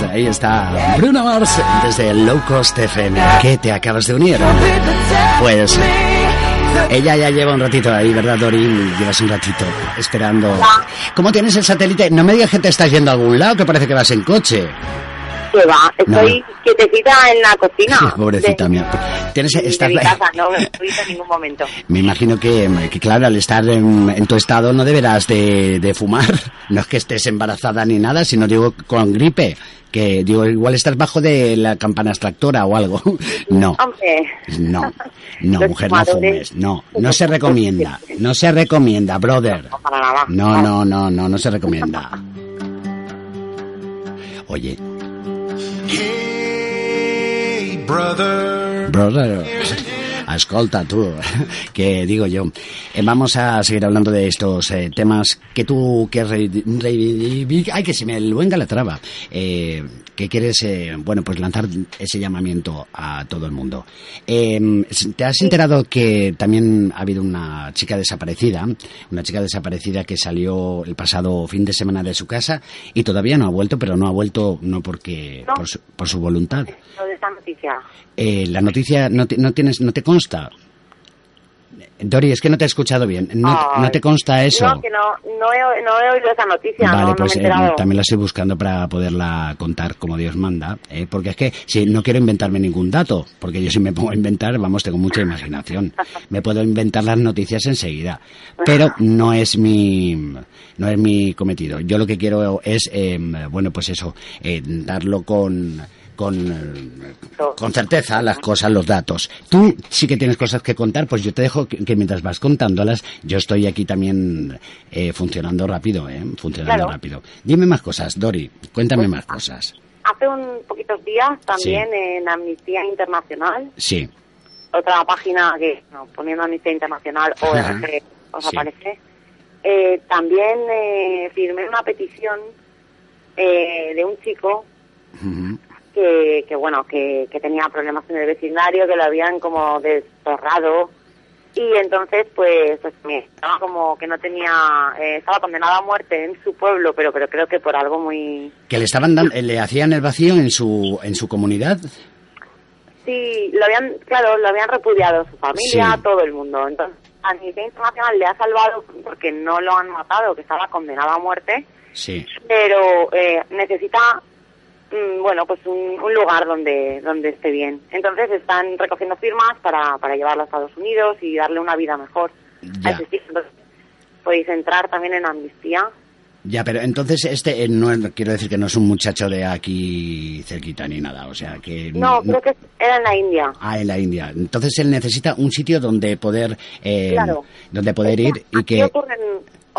Girls. Ahí está Bruno Mars desde Low Cost FM. ¿Qué te acabas de unir? Pues ella ya lleva un ratito ahí, ¿verdad, Dorin? Llevas un ratito esperando. ¿Cómo tienes el satélite? No me digas que te estás yendo a algún lado, que parece que vas en coche. Que va, estoy quietecita en la cocina. Pobrecita mía. Tienes, de estás- mi casa, no en ningún momento. Me imagino que, que, claro, al estar en, en tu estado no deberás de, de fumar. No es que estés embarazada ni nada, sino digo con gripe. Que digo, igual estás bajo de la campana extractora o algo. No, Hombre, no, no, Los mujer, no fumes. No, no se recomienda. No se recomienda, brother. no. No, no, no, no, no se recomienda. Oye, brother. Brother, escolta tú, que digo yo, eh, vamos a seguir hablando de estos eh, temas que tú que reivi- reivindic- ay que se me luenga la traba, eh, que quieres, eh, bueno, pues lanzar ese llamamiento a todo el mundo. Eh, ¿Te has enterado que también ha habido una chica desaparecida, una chica desaparecida que salió el pasado fin de semana de su casa y todavía no ha vuelto, pero no ha vuelto no porque No. por su, por su voluntad? De esta noticia. Eh, la noticia no te, no tienes, no te consta. Dori, es que no te he escuchado bien. No, Ay. no te consta eso. No, que no, no, he, no he oído esa noticia, Vale, no, pues no me he eh, también la estoy buscando para poderla contar como Dios manda, ¿eh? porque es que si no quiero inventarme ningún dato, porque yo si me pongo a inventar, vamos, tengo mucha imaginación. Me puedo inventar las noticias enseguida, pero no es mi no es mi cometido. Yo lo que quiero es, eh, bueno, pues eso, eh, darlo con con, eh, con certeza las cosas, los datos. Tú sí que tienes cosas que contar, pues yo te dejo que, que mientras vas contándolas, yo estoy aquí también eh, funcionando rápido, ¿eh? Funcionando Claro. rápido. Dime más cosas, Dori, cuéntame más cosas. Hace un poquitos días también en Amnistía Internacional, Sí, otra página que, no, poniendo Amnistía Internacional o os Sí. aparece, eh, también eh, firmé una petición eh, de un chico Ujú. Que, que bueno, que, que tenía problemas en el vecindario, que lo habían como desterrado y entonces pues, pues estaba como que no tenía, eh, estaba condenado a muerte en su pueblo, pero pero creo que por algo muy, que le estaban dando, le hacían el vacío en su en su comunidad. sí, lo habían, claro, lo habían repudiado su familia, Sí. todo el mundo, entonces Amnistía Internacional le ha salvado porque no lo han matado, que estaba condenado a muerte, Sí. pero eh, necesita bueno pues un, un lugar donde donde esté bien entonces están recogiendo firmas para, para llevarlo a Estados Unidos y darle una vida mejor Ya. Entonces, podéis entrar también en amnistía Ya, pero entonces este eh, no es- quiero decir que no es un muchacho de aquí cerquita ni nada, o sea que no creo que era en la India Ah, en la India. Entonces él necesita un sitio donde poder, eh, Claro. donde poder ir y que, ocurren,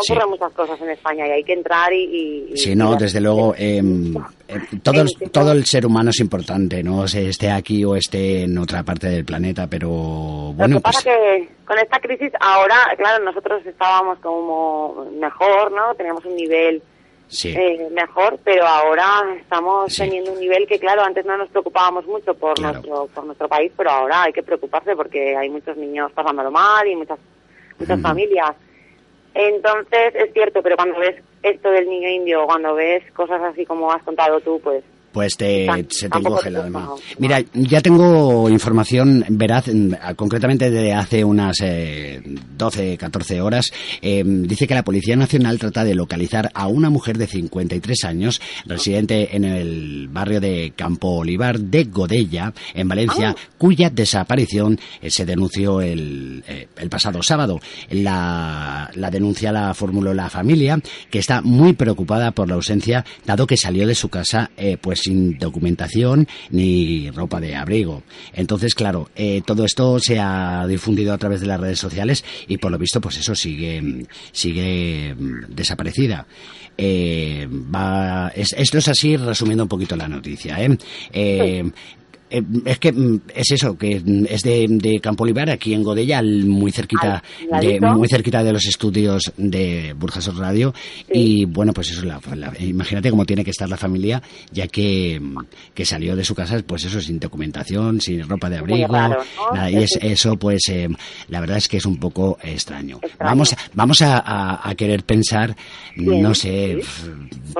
ocurren Sí. muchas cosas en España y hay que entrar y, y- si no, y- desde luego, eh, eh, todo, el, Sí, sí, todo sí. el ser humano es importante, no se esté aquí o esté en otra parte del planeta, pero Lo bueno, que pasa pues que con esta crisis ahora, claro, nosotros estábamos como mejor, ¿no? Teníamos un nivel sí, eh, mejor, pero ahora estamos Sí. teniendo un nivel que, claro, antes no nos preocupábamos mucho por Claro. nuestro por nuestro país, pero ahora hay que preocuparse porque hay muchos niños pasándolo mal y muchas muchas familias. Entonces, es cierto, pero cuando ves esto del niño indio, cuando ves cosas así como has contado tú, pues pues te, se te encoge el alma. Mira, ya tengo información veraz, en- concretamente de hace unas eh, 12, 14 horas. Eh, dice que la Policía Nacional trata de localizar a una mujer de 53 años, residente en el barrio de Campo Olivar de Godella, en Valencia, cuya desaparición eh, se denunció el, eh, el pasado sábado. La, la denuncia la formuló la familia, que está muy preocupada por la ausencia, dado que salió de su casa eh, pues sin documentación ni ropa de abrigo. Entonces, claro, eh, todo esto se ha difundido a través de las redes sociales y por lo visto, pues eso sigue, sigue mm, desaparecida. Eh, esto es así resumiendo un poquito la noticia. Eh, eh, es que mm, es eso, que es de, de Campo Olivar, aquí en Godella, muy cerquita, de, muy cerquita de los estudios de Burjasot Radio. Y bueno, pues eso, la- la- imagínate cómo tiene que estar la familia, ya que, mm, que salió de su casa, pues eso, sin documentación, sin ropa de abrigo. raro, ¿no? nada, y es, eso, pues eh, la verdad es que es un poco extraño. Extraño. Vamos, a- vamos a, a- a querer pensar, Bien, no sé, sí.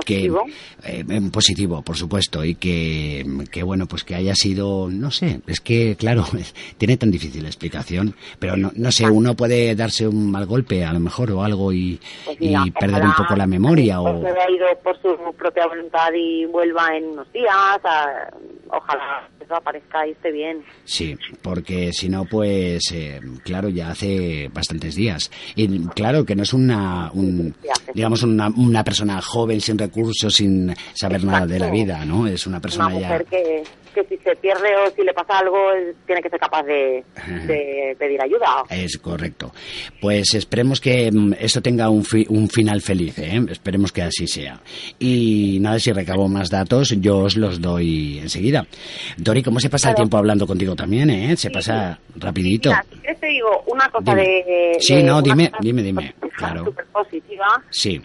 que Positivo. eh, positivo, por supuesto, y que, que bueno, pues que haya sido, no sé, es que claro, es- tiene tan difícil la explicación, pero no, no sé, uno puede darse un mal golpe a lo mejor o algo y, Pues y mira, perder ojalá un poco la memoria o se haya ido por su propia voluntad y vuelva en unos días. a- ojalá eso aparezca y esté bien. sí, porque si no, pues eh, claro, ya hace bastantes días y claro que no es una, un, digamos una, una persona joven sin recursos, sin saber nada de la Exacto. vida, ¿no? Es una Una persona ya mujer que, que si se pierde o si le pasa algo, tiene que ser capaz de, de pedir ayuda. Es correcto. Pues esperemos que mm, esto tenga un, fi- un final feliz, ¿eh? Esperemos que así sea. Y nada, si recabo más datos, yo os los doy enseguida. Dori, ¿cómo se pasa el tiempo hablando contigo también, eh? Se pasa rapidito. Mira, si quieres te digo una cosa Dime. de... Sí, de no, dime, dime, dime, claro. Súper positiva, Sí,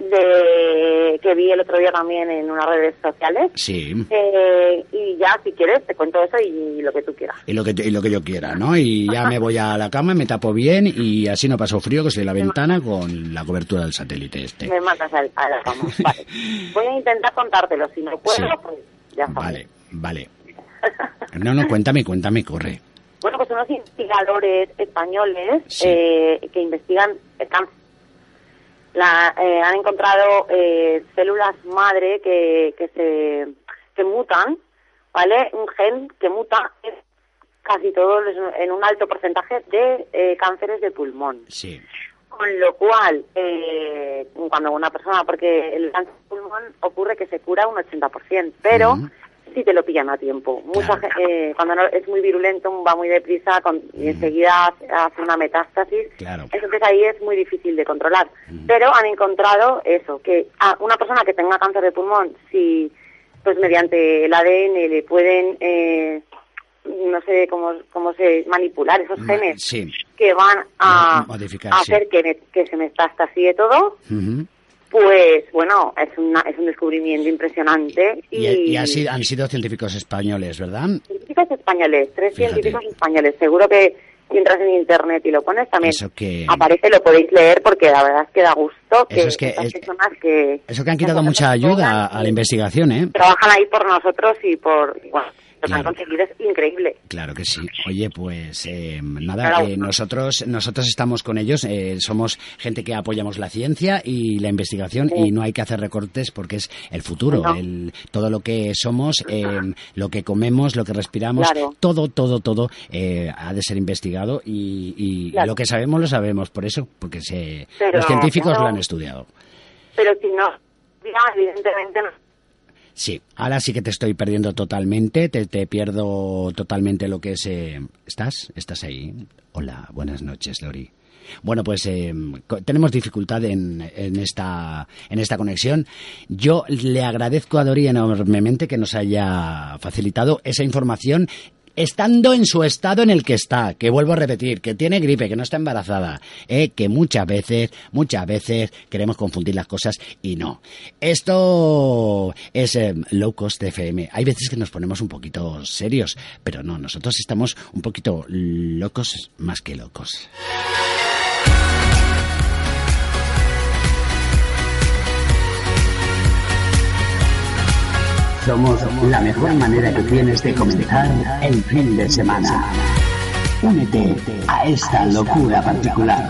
de, que vi el otro día también en unas redes sociales. sí. Eh, y ya, si quieres, te cuento eso y lo que tú quieras. Y lo, que, y lo que yo quiera, ¿no? Y ya me voy a la cama, me tapo bien y así no paso frío, que estoy en la ventana con la cobertura del satélite este. Me mandas al- a la cama. Vale. Voy a intentar contártelo. Si no puedo, Sí. pues ya está. Vale, vale. No, no, cuéntame, cuéntame, corre. Bueno, pues unos investigadores españoles Sí. eh, que investigan el cáncer. La, eh, han encontrado eh, células madre que, que se que mutan, ¿vale? Un gen que muta en casi todos en un alto porcentaje de eh, cánceres de pulmón. Sí, Con lo cual, eh, cuando una persona, porque el cáncer de pulmón ocurre que se cura un 80%, pero. Si te lo pillan a tiempo. Mucha Claro. eh, cuando no- es muy virulento, va muy deprisa con- y enseguida hace- una metástasis. Claro. Entonces ahí es muy difícil de controlar. Pero han encontrado eso, que a una persona que tenga cáncer de pulmón, si pues mediante el ADN le pueden, eh, no sé cómo, cómo se manipular esos genes sí. que van a, modificar, a sí. hacer que, me- que se metastasíe todo. Pues bueno, es, una, es un descubrimiento impresionante. Y, han sido científicos españoles, ¿verdad? Científicos españoles, tres Fíjate. científicos españoles. Seguro que si entras en internet y lo pones también Eso que- aparece, lo podéis leer porque la verdad es que da gusto que, Eso es que estas es- personas que... Eso que han quitado mucha ayuda a la investigación, ¿eh? Trabajan ahí por nosotros y por... Bueno, lo que han Claro. conseguido es increíble. Claro que sí. Oye, pues eh, nada, Claro. eh, nosotros nosotros estamos con ellos, eh, somos gente que apoyamos la ciencia y la investigación y no hay que hacer recortes porque es el futuro, No. el, todo lo que somos, lo que comemos, lo que respiramos, Claro. todo, todo, todo eh, ha de ser investigado y, y Claro. lo que sabemos lo sabemos por eso, porque se, Pero, los científicos claro. lo han estudiado. Pero si no, ya, evidentemente no. Sí, ahora sí que te estoy perdiendo totalmente, te, te pierdo totalmente lo que es... eh, ¿Estás? ¿Estás ahí? Hola, buenas noches, Lori. Bueno, pues eh, tenemos dificultad en, en, esta, en esta conexión. Yo le agradezco a Dori enormemente que nos haya facilitado esa información estando en su estado en el que está, que vuelvo a repetir, que tiene gripe, que no está embarazada, eh, que muchas veces, muchas veces queremos confundir las cosas y no. Esto es eh, low cost FM. Hay veces que nos ponemos un poquito serios, pero no, nosotros estamos un poquito locos más que locos. Somos la mejor manera que tienes de comenzar el fin de semana. Únete a esta locura particular.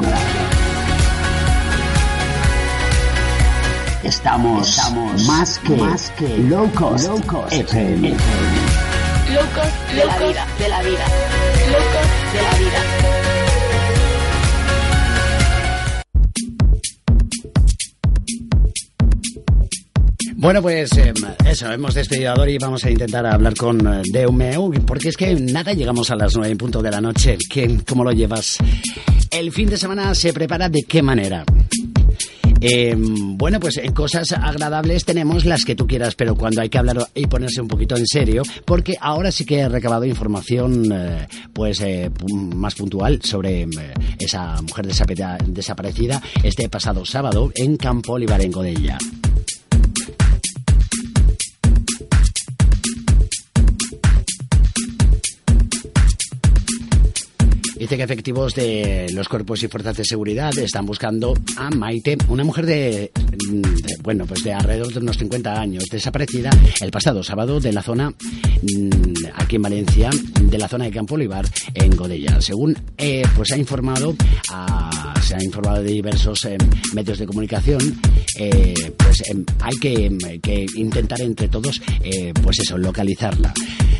Estamos más que, locos FM. Locos de la vida, de la vida. Locos de la vida. Bueno, pues eh, eso, hemos despedido a Dori y vamos a intentar hablar con eh, Deumeu, porque es que nada, llegamos a las nueve en punto de la noche. ¿Qué, ¿Cómo lo llevas? ¿El fin de semana se prepara de qué manera? Eh, bueno, pues en cosas agradables tenemos las que tú quieras, pero cuando hay que hablar y ponerse un poquito en serio, porque ahora sí que he recabado información eh, pues más puntual sobre esa mujer desaparecida este pasado sábado en Campo Olivarengo de ella. Dice que efectivos de los cuerpos y fuerzas de seguridad están buscando a Maite, una mujer de, bueno, pues de alrededor de unos 50 años, desaparecida el pasado sábado de la zona, mm, aquí en Valencia, de la zona de Campo Olivar, en Godella. Según eh, pues ha informado, se ha informado de diversos em, medios de comunicación, eh, pues em, hay que, em, que, intentar entre todos, eh, pues eso, localizarla.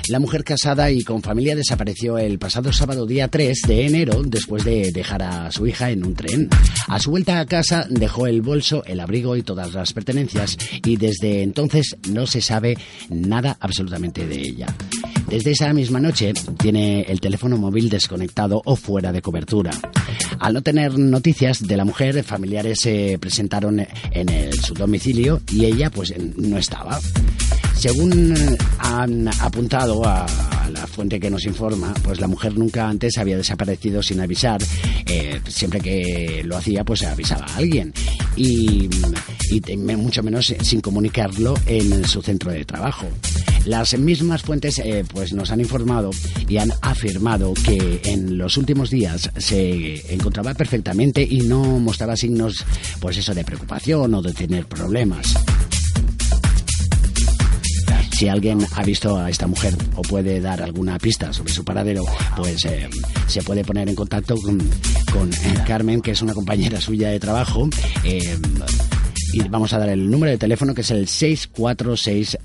La mujer casada y con familia desapareció el pasado sábado día 3 de enero después de dejar a su hija en un tren. A su vuelta a casa dejó el bolso, el abrigo y todas las pertenencias y desde entonces no se sabe nada absolutamente de ella. Desde esa misma noche tiene el teléfono móvil desconectado o fuera de cobertura. Al no tener noticias de la mujer, familiares se presentaron en su domicilio y ella pues no estaba. Según han apuntado a la fuente que nos informa, pues la mujer nunca antes había desaparecido sin avisar. Eh, siempre que lo hacía, pues avisaba a alguien. Y, mucho menos sin comunicarlo en su centro de trabajo. Las mismas fuentes eh, pues nos han informado y han afirmado que en los últimos días se encontraba perfectamente y no mostraba signos pues eso de preocupación o de tener problemas si alguien ha visto a esta mujer o puede dar alguna pista sobre su paradero, pues eh, se puede poner en contacto con, eh, Carmen, que es una compañera suya de trabajo. Eh, y vamos a dar el número de teléfono que es el 646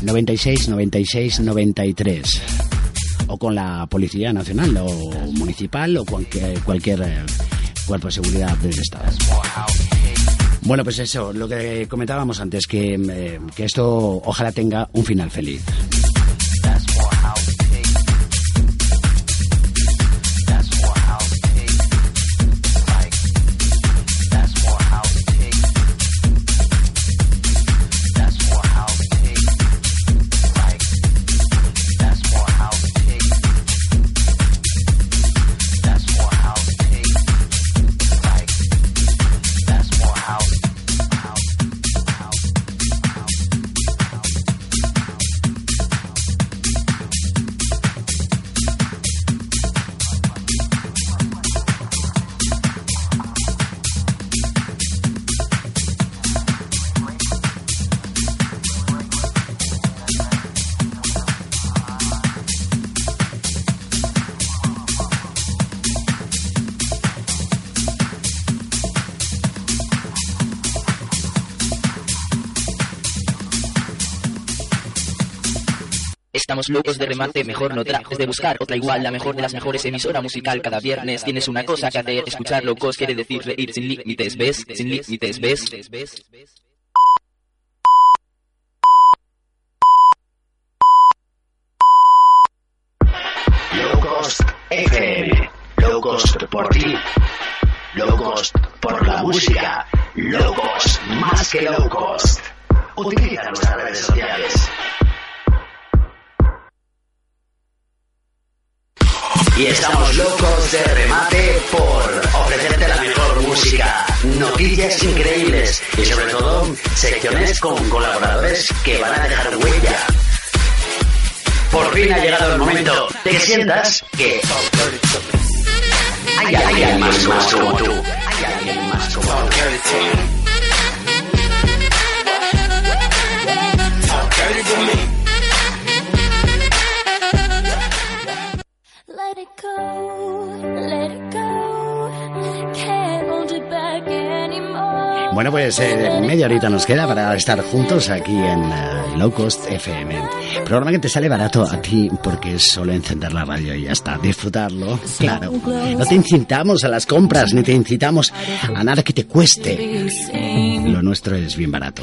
96 96 93 o con la Policía Nacional o Municipal o cualquier, cualquier cuerpo de seguridad del Estado. Bueno, pues eso, lo que comentábamos antes, que, eh, que esto ojalá tenga un final feliz. Locos de remate, mejor no trajes de buscar otra igual, la mejor de las mejores emisora musical cada viernes. Tienes una cosa que hacer, escuchar locos quiere decir reír sin límites, ¿ves? Sin límites, ¿ves? Locos FM, locos por ti, locos por la música, locos más que locos. Utiliza nuestras redes sociales. Y estamos locos de remate por ofrecerte la mejor música, noticias increíbles y sobre todo secciones con colaboradores que van a dejar huella. Por fin ha llegado el momento de que sientas que hay alguien más, como tú. Hay alguien más como tú. Bueno, pues eh, media horita nos queda para estar juntos aquí en uh, Low Cost FM. Programa que te sale barato a ti porque es solo encender la radio y ya está, disfrutarlo. Claro. No te incitamos a las compras ni te incitamos a nada que te cueste. Lo nuestro es bien barato.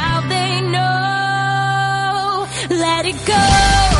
Let it go,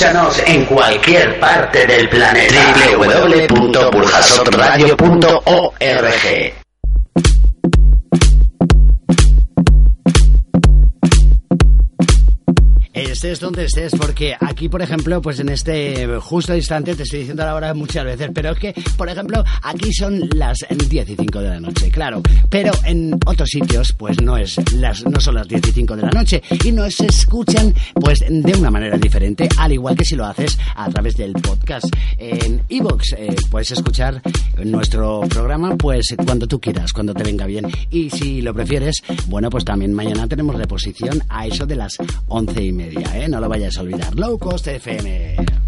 Escúchanos en cualquier parte del planeta. www.burjasotradio.org Estés donde estés, porque aquí, por ejemplo, pues en este justo instante te estoy diciendo la hora muchas veces, pero es que, por ejemplo, aquí son las 10 y 5 de la noche, claro, pero en otros sitios, pues no es las, no son las 10 y 5 de la noche y no se escuchan, pues de una manera diferente, al igual que si lo haces a través del podcast en iVoox, eh, puedes escuchar nuestro programa, pues cuando tú quieras, cuando te venga bien, y si lo prefieres, bueno, pues también mañana tenemos reposición a eso de las 11 y media, ¿eh? No lo vayas a olvidar. Low Cost FM.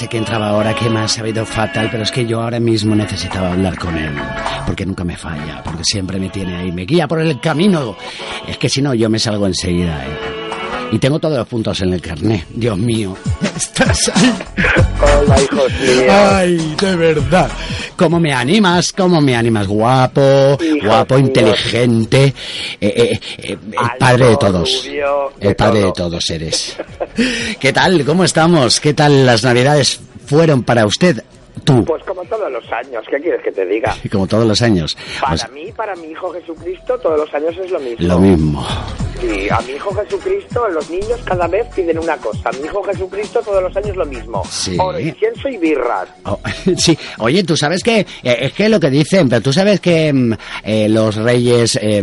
Ese que entraba ahora, que me ha sabido fatal, pero es que yo ahora mismo necesitaba hablar con él, porque nunca me falla, porque siempre me tiene ahí, me guía por el camino. Es que si no, yo me salgo enseguida. ¿eh? Y tengo todos los puntos en el carnet, Dios mío. Estás ahí. Hola, hijos míos. Ay, de verdad. ¿Cómo me animas? ¿Cómo me animas? Guapo, Hijo guapo, mío. inteligente, eh, eh, eh, el Alto, padre de todos. rubio, de El padre de todo. todos eres. ¿Qué tal? ¿Cómo estamos? ¿Qué tal las navidades fueron para usted? Tú, Pues como todos los años, ¿qué quieres que te diga? como todos los años. Para Pues, mí, para mi hijo Jesucristo, todos los años es lo mismo. lo mismo. Sí, a mi hijo Jesucristo, los niños cada vez piden una cosa. A mi hijo Jesucristo, todos los años lo mismo. Sí. Oro, incienso y birras. Oh, sí, oye, tú sabes que, eh, es que lo que dicen, pero tú sabes que mm, eh, los reyes, eh,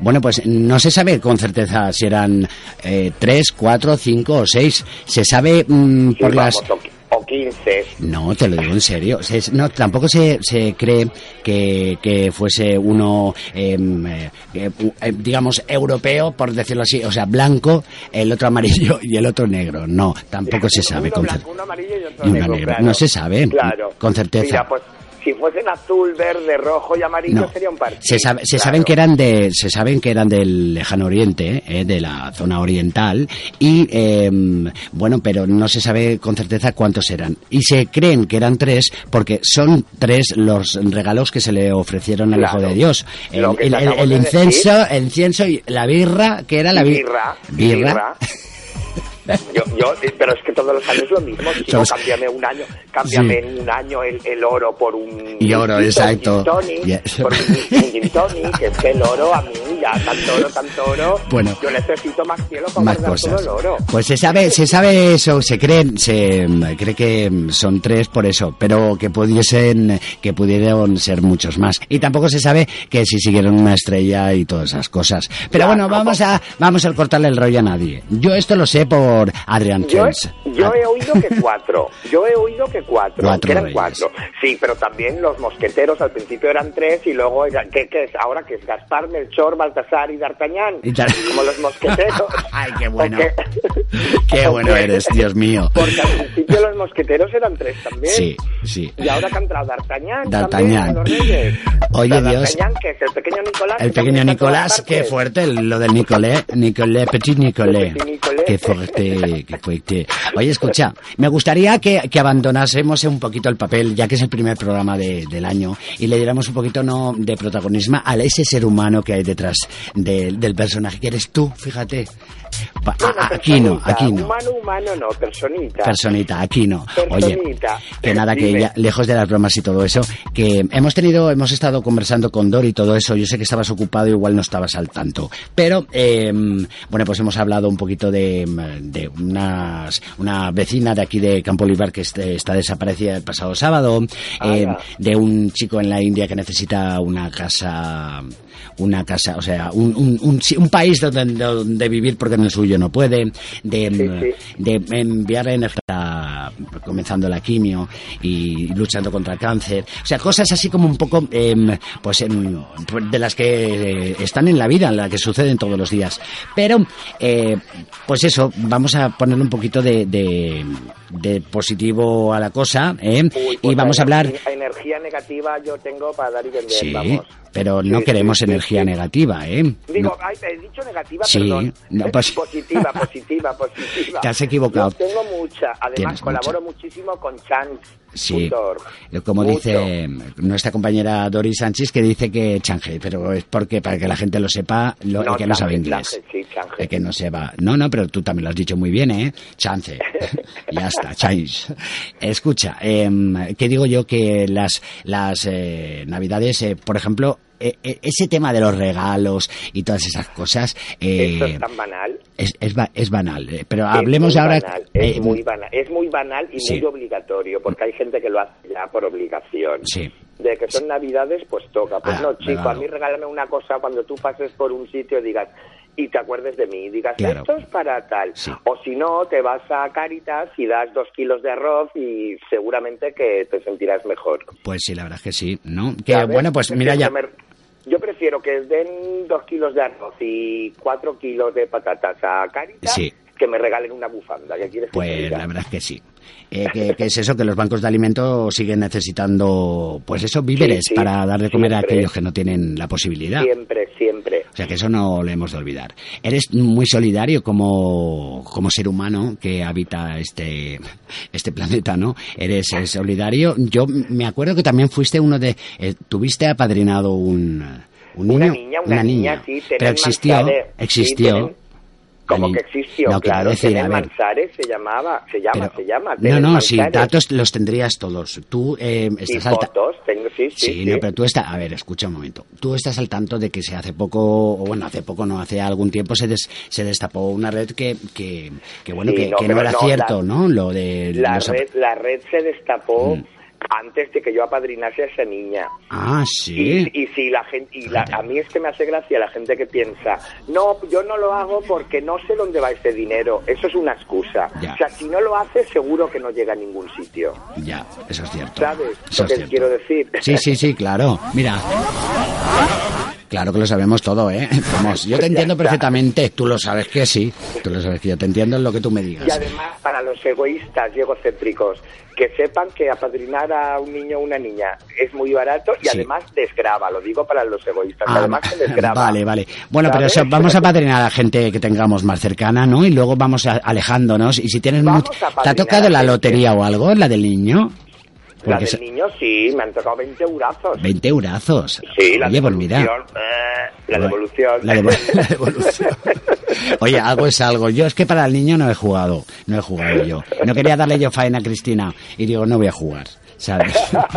bueno, pues no se sabe con certeza si eran eh, tres, cuatro, cinco o seis. Se sabe mm, Sí, por las... vamos, o, o 15. No, te lo digo en serio. Se- no, tampoco se, se cree que, que fuese uno, em, eh, eh, eh, digamos, europeo, por decirlo así. O sea, blanco, el otro amarillo y el otro negro. No, tampoco se sabe uno con blanco, certeza. uno amarillo y otro Y uno negro, negro. claro. No se sabe, Claro. con certeza. Mira, pues si fuesen azul, verde, rojo y amarillo No. sería un partido. Se, sabe- se Claro. saben que eran de, se saben que eran del lejano oriente, eh, de la zona oriental y em, bueno, pero no se sabe con certeza cuántos eran y se creen que eran tres porque son tres los regalos que se le ofrecieron al Claro. Hijo de Dios. El, el- el- acabo el de incienso, decir. el incienso y la birra, que era la bi- birra. birra. Yo, yo, pero es que todos los años lo mismo. Si no, cámbiame un año, cámbiame Sí. un año el, el oro por un. Y oro, un exacto. gin tonic, Yes. Por un, un gin tonic, que es que el oro a mí, ya tanto oro, tanto oro. Bueno. Yo necesito más cielo para más cosas. todo el oro. Pues se sabe, se sabe eso, se cree, se mm, cree que mm, son tres por eso, pero que pudiesen, que pudieron ser muchos más. Y tampoco se sabe que si siguieron una estrella y todas esas cosas. Pero Ya, bueno, vamos a, vamos a cortarle el rollo a nadie. Yo esto lo sé por Adrian Yo, he- Trens. yo he oído que cuatro. Yo he oído que cuatro. Cuatro que eran reyes. cuatro. Sí, pero también los mosqueteros al principio eran tres y luego eran, ¿qué, qué es? Ahora que es Gaspar, Melchor, Baltasar y D'Artagnan. Como los mosqueteros. Ay, qué bueno. Porque- Qué bueno eres, Dios mío. Porque al principio los mosqueteros eran tres también. Sí, sí. Y ahora que ha entrado D'Artagnan. D'Artagnan. Oye, Dios. D'Artagnan, que es el pequeño Nicolás. El pequeño Nicolás, qué fuerte, lo del Nicolé, Nicolé, Petit Nicolé. Petit Nicolé. Qué fuerte, qué fuerte. Oye, escucha, me gustaría que, que abandonásemos un poquito el papel, ya que es el primer programa de- del año, y le diéramos un poquito no de protagonismo a ese ser humano que hay detrás de- del personaje, que eres tú, fíjate. Pa- Bueno, a- aquí no, aquí no. Humano, humano, no, personita. Personita, aquí no. Oye, Personita. que nada, que ya, lejos de las bromas y todo eso, que hemos tenido, hemos estado conversando con Dori y todo eso, yo sé que estabas ocupado, igual no estabas al tanto, pero, eh, bueno, pues hemos hablado un poquito de, de unas, una vecina de aquí de Campo Olivar que este- está desaparecida el pasado sábado, eh, de un chico en la India que necesita una casa una casa, o sea, un, un, un, un país donde, donde vivir porque en el suyo no puede, de, Sí, de enviar en está comenzando la quimio y luchando contra el cáncer, o sea, cosas así como un poco, em, pues, pues de las que eh, están en la vida, en la que suceden todos los días. Pero, eh, pues eso, vamos a ponerle un poquito de, de, de positivo a la cosa, ¿eh? Uy, y pues vamos a hablar... energía- Energía negativa yo tengo para dar y vender, Sí, vamos. Pero no Sí, queremos sí, energía sí. negativa, ¿eh? Digo, No. ay, he dicho negativa, Sí, perdón. no, pues- Positiva, positiva, positiva. Te has equivocado. Yo tengo mucha. Además, colaboro muchísimo con Chance. Sí, Punto. como Mucho. dice nuestra compañera Doris Sánchez, que dice que change, pero es porque para que la gente lo sepa, lo, No, el que no sabe inglés. change, sí, change. El que no sepa. No, no, pero tú también lo has dicho muy bien, ¿eh? Chance. ya está, change. Escucha, em, ¿qué digo yo? Que las, las eh, navidades, eh, por ejemplo, eh, eh, ese tema de los regalos y todas esas cosas, eh, Esto es tan banal. es, es, ba- es banal. Pero hablemos muy ahora... banal, es, muy banal, es muy banal y Sí. muy obligatorio, porque hay gente que lo hace ya por obligación. Sí. De que son navidades, pues toca. Pues Ah, no, chico, a mí regálame una cosa cuando tú pases por un sitio y digas, y te acuerdes de mí, digas, Claro. esto es para tal. Sí. O si no, te vas a Caritas y das dos kilos de arroz y seguramente que te sentirás mejor. Pues sí, la verdad es que sí, ¿no? Que ¿sabes? bueno, pues mira ya... Me- Yo prefiero que den dos kilos de arroz y cuatro kilos de patatas a Caritas Sí. Que me regalen una bufanda. ¿Qué quieres que te Pues diga? la verdad es que sí. Eh, que, que es eso, que los bancos de alimentos siguen necesitando, pues eso, víveres Sí, sí, para dar de comer a aquellos que no tienen la posibilidad. Siempre, siempre. O sea que eso no lo hemos de olvidar. Eres muy solidario como, como ser humano que habita este, este planeta, ¿no? Eres solidario. Yo me acuerdo que también fuiste uno de... eh, tuviste apadrinado un, un Una niño. niña, una niña, sí, Pero existió, existió. Como que existió, No, claro. decir, a ver, se llamaba, se llama, pero- se llama. No, no, sí, datos los tendrías todos. Tú eh, estás al fotos, tengo, sí, sí, Sí, sí. no, pero tú estás, a ver, escucha un momento. Tú estás al tanto de que se hace poco, o bueno, hace poco, no, hace algún tiempo se, des- se destapó una red que, que, que bueno, Sí, que, no, que no pero era cierto, la- ¿no? Lo de La los red, la red se destapó Mm. Antes de que yo apadrinase a esa niña. Ah, sí. Y, y si la gente, y la- a mí es que me hace gracia la gente que piensa, no, yo no lo hago porque no sé dónde va ese dinero. Eso es una excusa. Ya. O sea, si no lo hace, seguro que no llega a ningún sitio. Ya, eso es cierto. ¿Sabes Eso lo es que cierto. quiero decir? Sí, sí, sí, claro. Mira. Claro que lo sabemos todo, ¿eh? Vamos, yo te entiendo perfectamente. Tú lo sabes que sí. Tú lo sabes que yo te entiendo en lo que tú me digas. Y además, para los egoístas y egocéntricos, que sepan que apadrinar a un niño o una niña es muy barato y Sí. además desgrava, lo digo para los egoístas, Ah, además se desgrava. vale, vale. Bueno, pero ¿Sabes? eso, vamos a padrinar a gente que tengamos más cercana, ¿no? Y luego vamos a- alejándonos. Y si tienes mucho... ¿Te ha tocado la lotería o algo? ¿La del niño? La del se- niño sí, me han tocado 20 eurazos. 20 eurazos. Sí, la Oye, pues mira. devolución. eh, la devolución. La, la devolución. Oye, algo es algo. Yo es que para el niño no he jugado. No he jugado yo. No quería darle yo faena a Cristina. Y digo, no voy a jugar. ¿Sabes?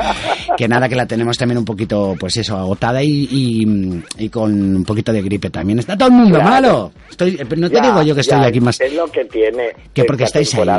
que nada, que la tenemos también un poquito, pues eso, agotada y, y, y con un poquito de gripe también. Está todo el mundo Claro. malo. Estoy, eh, no te Ya, digo yo que estoy ya, aquí más. Es lo que tiene. Que porque estáis ahí,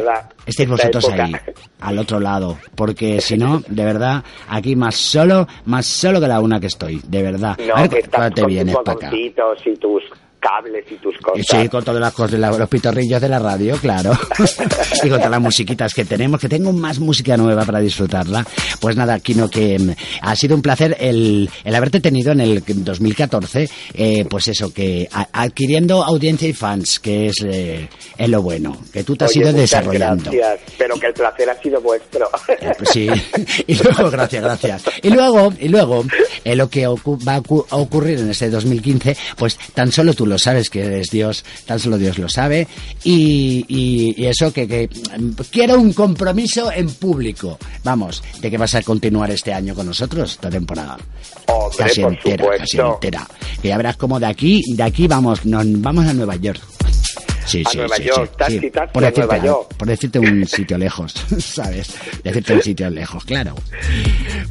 estáis vosotros época. ahí, al otro lado, porque si no, de verdad, aquí más solo, más solo que la una que estoy, de verdad. No, a ver, que estás con vienes tus para acá. botoncitos y tus cables y tus cosas. Sí, con todas las cosas, de la- los pitorrillos de la radio, claro. y con todas las musiquitas que tenemos, que tengo más música nueva para disfrutarla. Pues nada, Kino, que mm, ha sido un placer el, el haberte tenido en el 2014, eh, pues eso, que a- adquiriendo audiencia y fans, que es, eh, es lo bueno, que tú te has Oye, ido muchas desarrollando. Gracias, pero que el placer ha sido vuestro. Eh, pues sí, y luego, gracias, gracias. Y luego, y luego, eh, lo que va a ocurrir en este 2015, pues tan solo tú lo sabes que eres Dios, tan solo Dios lo sabe, y, y- y eso que, que quiero un compromiso en público. Vamos, de que vas a continuar este año con nosotros, esta temporada. Hombre, casi por entera, casi supuesto. entera. Que ya verás como de aquí, de aquí vamos, nos vamos a Nueva York. Sí, A sí, Nueva sí, York, sí, taxi, sí. taxi por a decirte, Nueva York. por decirte un sitio lejos, ¿sabes? Decirte un sitio lejos, claro.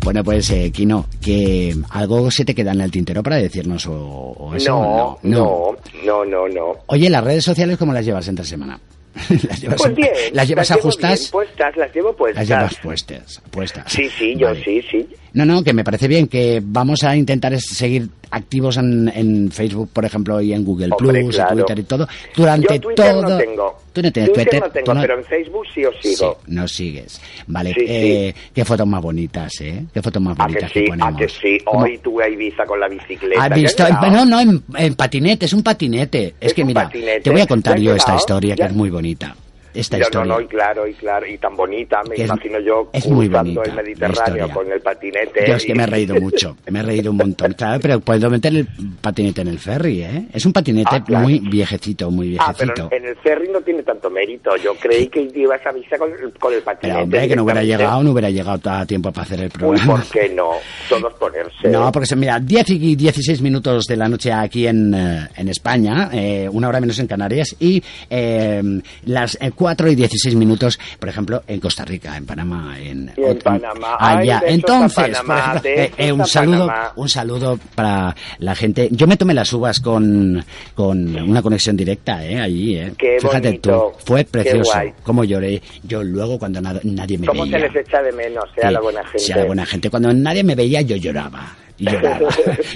Bueno, pues, eh, Kino, que algo se te queda en el tintero para decirnos o, o eso. No, no, no, no, no. Oye, las redes sociales, ¿cómo las llevas entre semana? ¿Las llevas, Pues bien. ¿las llevas llevo ajustas? bien puestas, las llevo puestas. Las llevas puestas, puestas. Sí, sí, yo Vale. sí, sí. No, no, que me parece bien, que vamos a intentar seguir activos en, en Facebook, por ejemplo, y en Google Hombre, Plus, claro. Twitter y todo, durante Yo Twitter todo... no tengo. Tú no tienes Twitter Twitter, no tengo, no- pero en Facebook sí os sigo. Sí, nos sigues. Vale, Sí, eh, qué fotos más bonitas, ¿eh? Qué fotos más ¿A que bonitas sí? ponemos. ¿A que sí? Hoy tuve a Ibiza con la bicicleta. ¿Has. No, no, en, en patinete, es un patinete. Es, Es que mira, patinete. te voy a contar ¿Ya has yo esta historia que es muy bonita. Esta Yo, no, historia. no, y claro, y claro, y tan bonita, me es- imagino yo es muy bonita el Mediterráneo con el patinete. Yo es que me he reído mucho, me he reído un montón. Claro, pero puedo meter el patinete en el ferry, ¿eh? Es un patinete Ah, claro. muy viejecito, muy Ah, pero viejecito. en el ferry no tiene tanto mérito. Yo creí que ibas a Ibiza con, el- con el patinete. Pero hombre, que no hubiera llegado, no hubiera llegado a tiempo para hacer el Uy, programa. ¿por qué no? Todos ponerse. No, porque se mira, 10 y 16 minutos de la noche aquí en, eh, en España, eh, una hora menos en Canarias, y eh, las eh, 4 y 16 minutos, por ejemplo, en Costa Rica, en Panamá, en, Y en Panamá. Allá. besos a Entonces, Panamá, por ejemplo, eh, eh, un saludo, Panamá. un saludo para la gente. Yo me tomé las uvas con, con una conexión directa, eh, allí, eh. Qué Fíjate bonito, tú, fue precioso. Cómo lloré. Yo luego cuando nadie me ¿Cómo veía. se les echa de menos, eh, a Sí, la buena gente? sí, a la buena gente. Cuando nadie me veía, yo lloraba. Lloraba.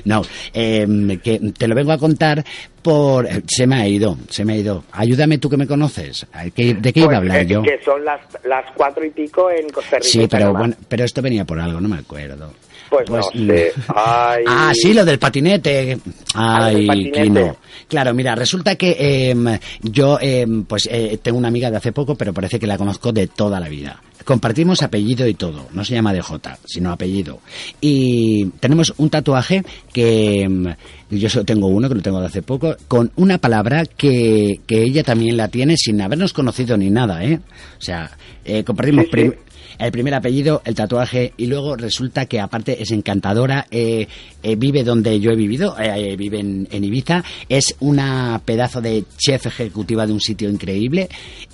No, eh, que te lo vengo a contar por... eh, Se me ha ido, se me ha ido. Ayúdame tú que me conoces. ¿qué- ¿De qué iba Pues, a hablar eh, yo? Que son las, las cuatro y pico en Costa Rica. Sí, pero bueno, pero esto venía por algo, no me acuerdo. Pues, no sé. Ay. Ah, sí, lo del patinete. Ah, Ay, patinete. Kino. Claro, mira, resulta que em, yo em, pues eh, tengo una amiga de hace poco, pero parece que la conozco de toda la vida. Compartimos apellido y todo. No se llama DJ, sino apellido. Y tenemos un tatuaje que em, yo solo tengo uno que lo tengo de hace poco, con una palabra que, que ella también la tiene sin habernos conocido ni nada, ¿eh? O sea, eh, compartimos Sí, sí. El primer apellido, el tatuaje, y luego resulta que aparte es encantadora, eh, eh, vive donde yo he vivido, eh, eh, vive en, en Ibiza, es una pedazo de chef ejecutiva de un sitio increíble,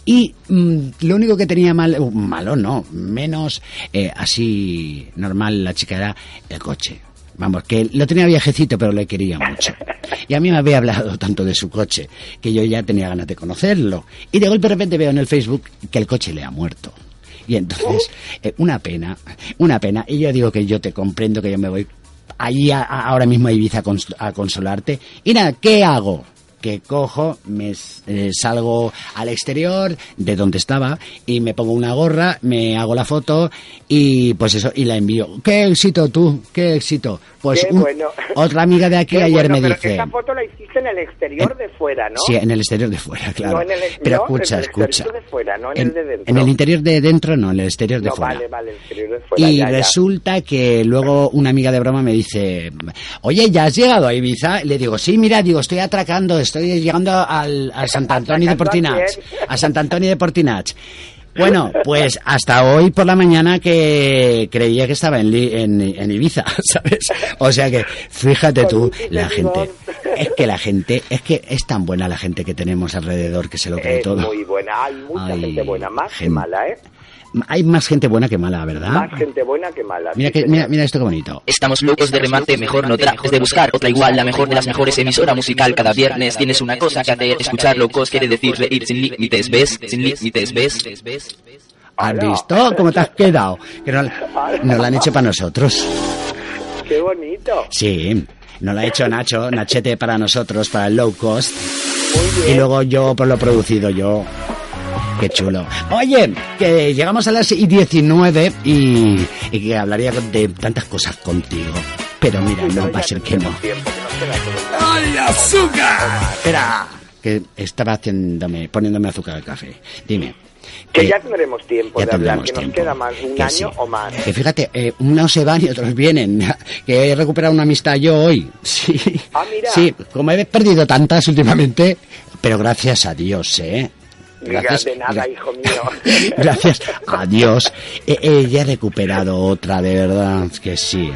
y mm, lo único que tenía mal, uh, malo no, menos eh, así normal la chica era el coche. Vamos, que lo tenía viejecito, pero le quería mucho. Y a mí me había hablado tanto de su coche que yo ya tenía ganas de conocerlo. Y de golpe de repente veo en el Facebook que el coche le ha muerto. Y entonces, eh, una pena, una pena. Y yo digo que yo te comprendo, que yo me voy ahí a- a- ahora mismo a Ibiza a, cons- a consolarte. Y nada, ¿qué hago? Que cojo, me eh, salgo al exterior de donde estaba y me pongo una gorra, me hago la foto y pues eso, y la envío. ¡Qué éxito tú! ¡Qué éxito! Pues Qué un- bueno. otra amiga de aquí Qué ayer bueno, me pero dice... Esa foto la hiciste en el exterior de fuera, ¿no? Sí, en el exterior de fuera, claro. No en el, Pero no, escucha, en el escucha. exterior de fuera, no en, En, el de dentro. en el interior de dentro, no, en el exterior de no, fuera. vale, vale, el exterior de fuera. Y ya, ya. resulta que luego una amiga de broma me dice, oye, ¿ya has llegado a Ibiza? Le digo, sí, mira, digo, estoy atracando, estoy llegando al, a Sant Antoni de ¿Atracando a Portinach. quién? A Sant Antoni de Portinach. Bueno, pues hasta hoy por la mañana que creía que estaba en, Li- en, en Ibiza, ¿sabes? O sea que, fíjate tú, la gente, es que la gente, es que es tan buena la gente que tenemos alrededor que se lo cree Es todo. muy buena, hay mucha Ay, gente buena, más que gen- mala, ¿eh? Hay más gente buena que mala, ¿verdad? Más gente buena que mala. Mira, sí, que, mira, mira esto qué bonito. Estamos locos de remate, mejor no trates de buscar otra igual, la mejor de las mejores emisora musical cada viernes. Tienes una cosa que hacer, escuchar locos quiere decir reír sin límites, ¿ves? Sin límites, ¿ves? ¿Has visto cómo te has quedado? Que no, nos lo han hecho para nosotros. Qué bonito. Sí, nos lo ha hecho Nacho, Nachete para nosotros, para el low cost. Muy Y luego yo, por lo producido yo. Qué chulo. Oye, que llegamos a las y 19 y, y que hablaría de tantas cosas contigo. Pero mira, no va a ser que no. Nos ¡Ay, azúcar! Espera, que estaba haciéndome, poniéndome azúcar al café. Dime. Que eh, ya tendremos tiempo ya de hablar, que nos tiempo. queda más, un Que año sí. o más. Que fíjate, eh, unos se van y otros vienen. Que he recuperado una amistad yo hoy. Sí. Ah, mira. Sí, como he perdido tantas últimamente, pero gracias a Dios, ¿eh? Gracias, de nada, hijo mío. gracias a Dios. Eh, eh, ya he recuperado otra, de verdad, que sí.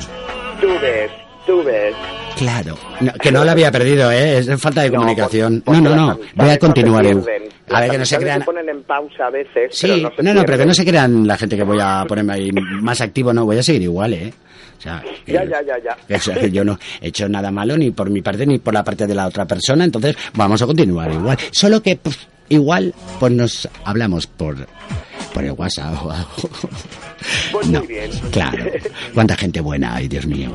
Tú ves, tú ves. Claro, No, que no la había perdido, ¿eh? Es falta de No, comunicación. porque- No, no, no. las Voy a continuar. pierden. A ver, que no se crean. se ponen en pausa a veces, Sí, pero no se no, no, pero que no se crean la gente que voy a ponerme ahí más activo, no, voy a seguir igual, ¿eh? O sea, Ya, ya, ya, ya. o sea, que yo no he hecho nada malo ni por mi parte ni por la parte de la otra persona, entonces vamos a continuar igual. Solo que, pues, igual, pues nos hablamos por, por el WhatsApp o algo. Pues No, muy bien. claro. Cuánta gente buena hay, Dios mío.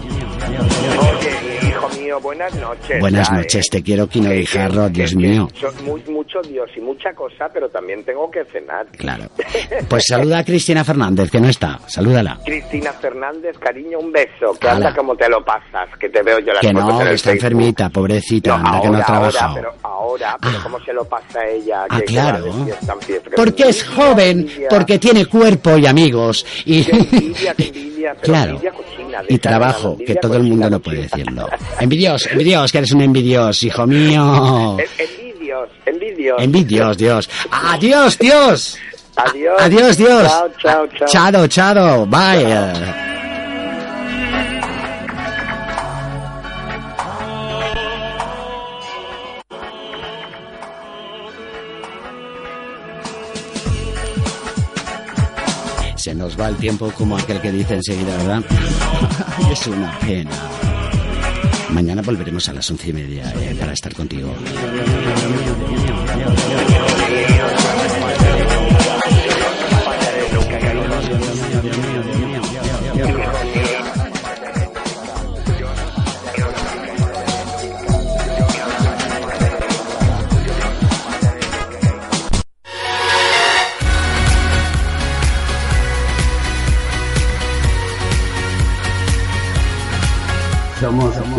Oye, hijo mío, buenas noches. Buenas ya, noches, ¿eh? te quiero, Quino Guijarro, Dios que mío. son mu- mucho Dios y mucha cosa, pero también tengo que cenar. Claro. Pues saluda a Cristina Fernández, que no está. Salúdala. Cristina Fernández, cariño, un beso. Que anda como te lo pasas, que te veo yo las Que no, que está Facebook. enfermita, pobrecita, No, anda ahora, que no ha ahora, trabajado. pero ahora, pero Ah. cómo se lo pasa ella. Ah, que- claro. fiesta fiesta. Porque es joven. Porque tiene cuerpo y amigos. Y, Qué envidia, qué envidia, pero claro. envidia cochina, Y trabajo, que todo el mundo no puede decirlo. Envidios, envidios, que eres un envidios, hijo mío. En- Envidios, envidios. Envidios, Dios. Adiós, Dios. Adiós. Adiós, Dios. Chao, chao, chao. Chado, chado. Bye. Se nos va el tiempo como aquel que dice enseguida, ¿verdad? es una pena. Mañana volveremos a las once y media eh, para estar contigo.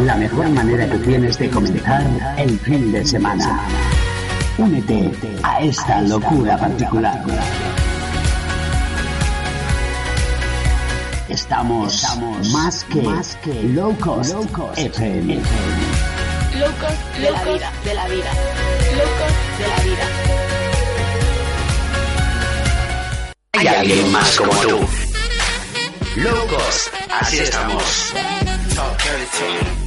la mejor manera que tienes de comenzar el fin de semana. Únete a esta locura particular. Estamos más que, más que low cost, FM. Low de la vida, de la vida. Low de la vida. Hay alguien más como tú. Low así estamos. Top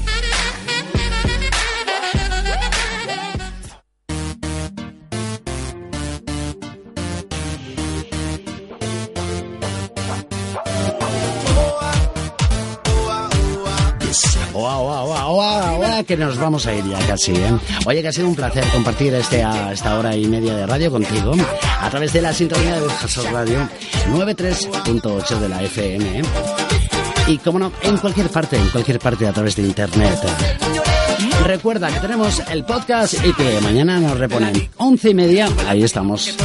que nos vamos a ir ya casi, ¿eh? Oye, que ha sido un placer compartir este, a esta hora y media de radio contigo a través de la sintonía de Burjasot Radio 93.8 de la FM, ¿eh? Y como no, en cualquier parte, en cualquier parte a través de internet. Recuerda que tenemos el podcast y que mañana nos reponen once y media. Ahí estamos,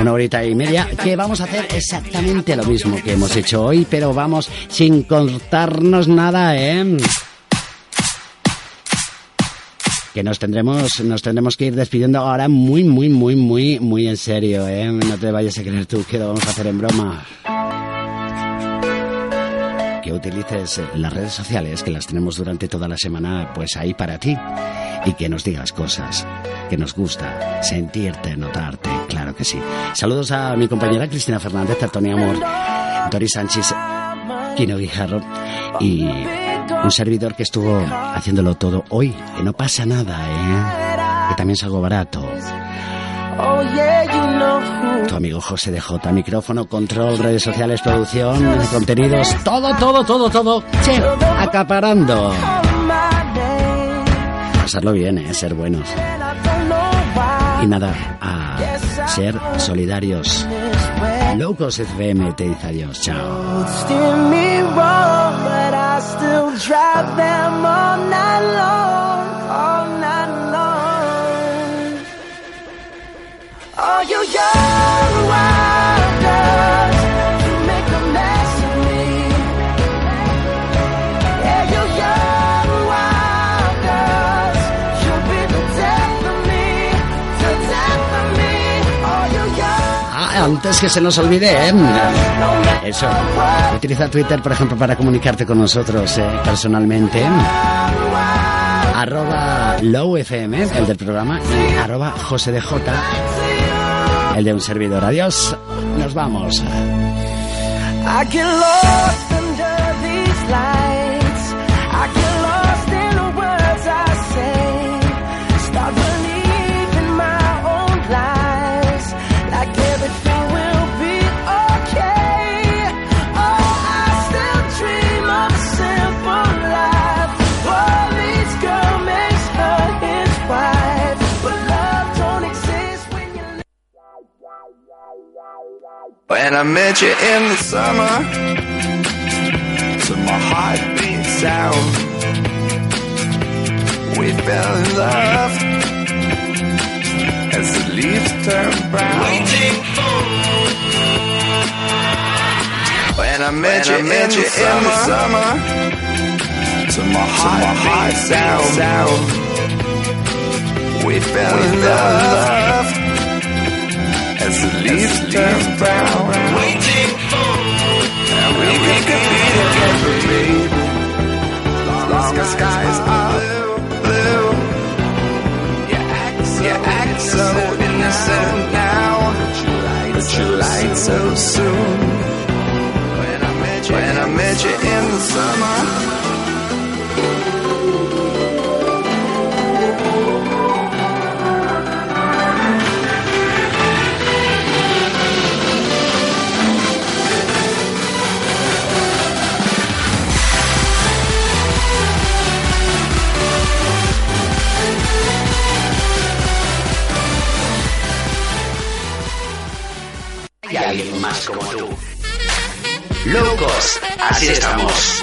una horita y media. Que vamos a hacer exactamente lo mismo que hemos hecho hoy, pero vamos sin cortarnos nada, ¿eh? Que nos tendremos nos tendremos que ir despidiendo ahora muy muy muy muy muy en serio eh no te vayas a creer tú que lo vamos a hacer en broma. Que utilices las redes sociales que las tenemos durante toda la semana pues ahí para ti. Y que nos digas cosas que nos gusta sentirte notarte claro que sí. Saludos a mi compañera Cristina Fernández a Tony Amor Dori Sánchez Kino Guijarro y un servidor que estuvo haciéndolo todo hoy, que no pasa nada, ¿eh? Que también es algo barato. Tu amigo José de J, micrófono, control, redes sociales, producción, contenidos, todo, todo, todo, todo. Che, acaparando. Pasarlo bien, ¿eh? Ser buenos. Y nada, a ser solidarios. Locos FM te dice adiós, chao. I still drive them all night long, all night long. Oh, you young wild antes que se nos olvide, ¿eh? Eso. Utiliza Twitter, por ejemplo, para comunicarte con nosotros eh, personalmente. Arroba LowFM, el del programa, arroba José de J, el de un servidor. Adiós, nos vamos. When I met you in the summer, to my heartbeat sound, we fell in love. As the leaves turn brown. When I met you, in, the summer, to my heartbeat sound, we fell in love as the leaves turn brown. Waiting for and we, could be together, baby. As long as skies are blue. You act, you act so innocent now, but you lied so soon. When I met you, when I met you in the summer. más como tú. Locos, así estamos.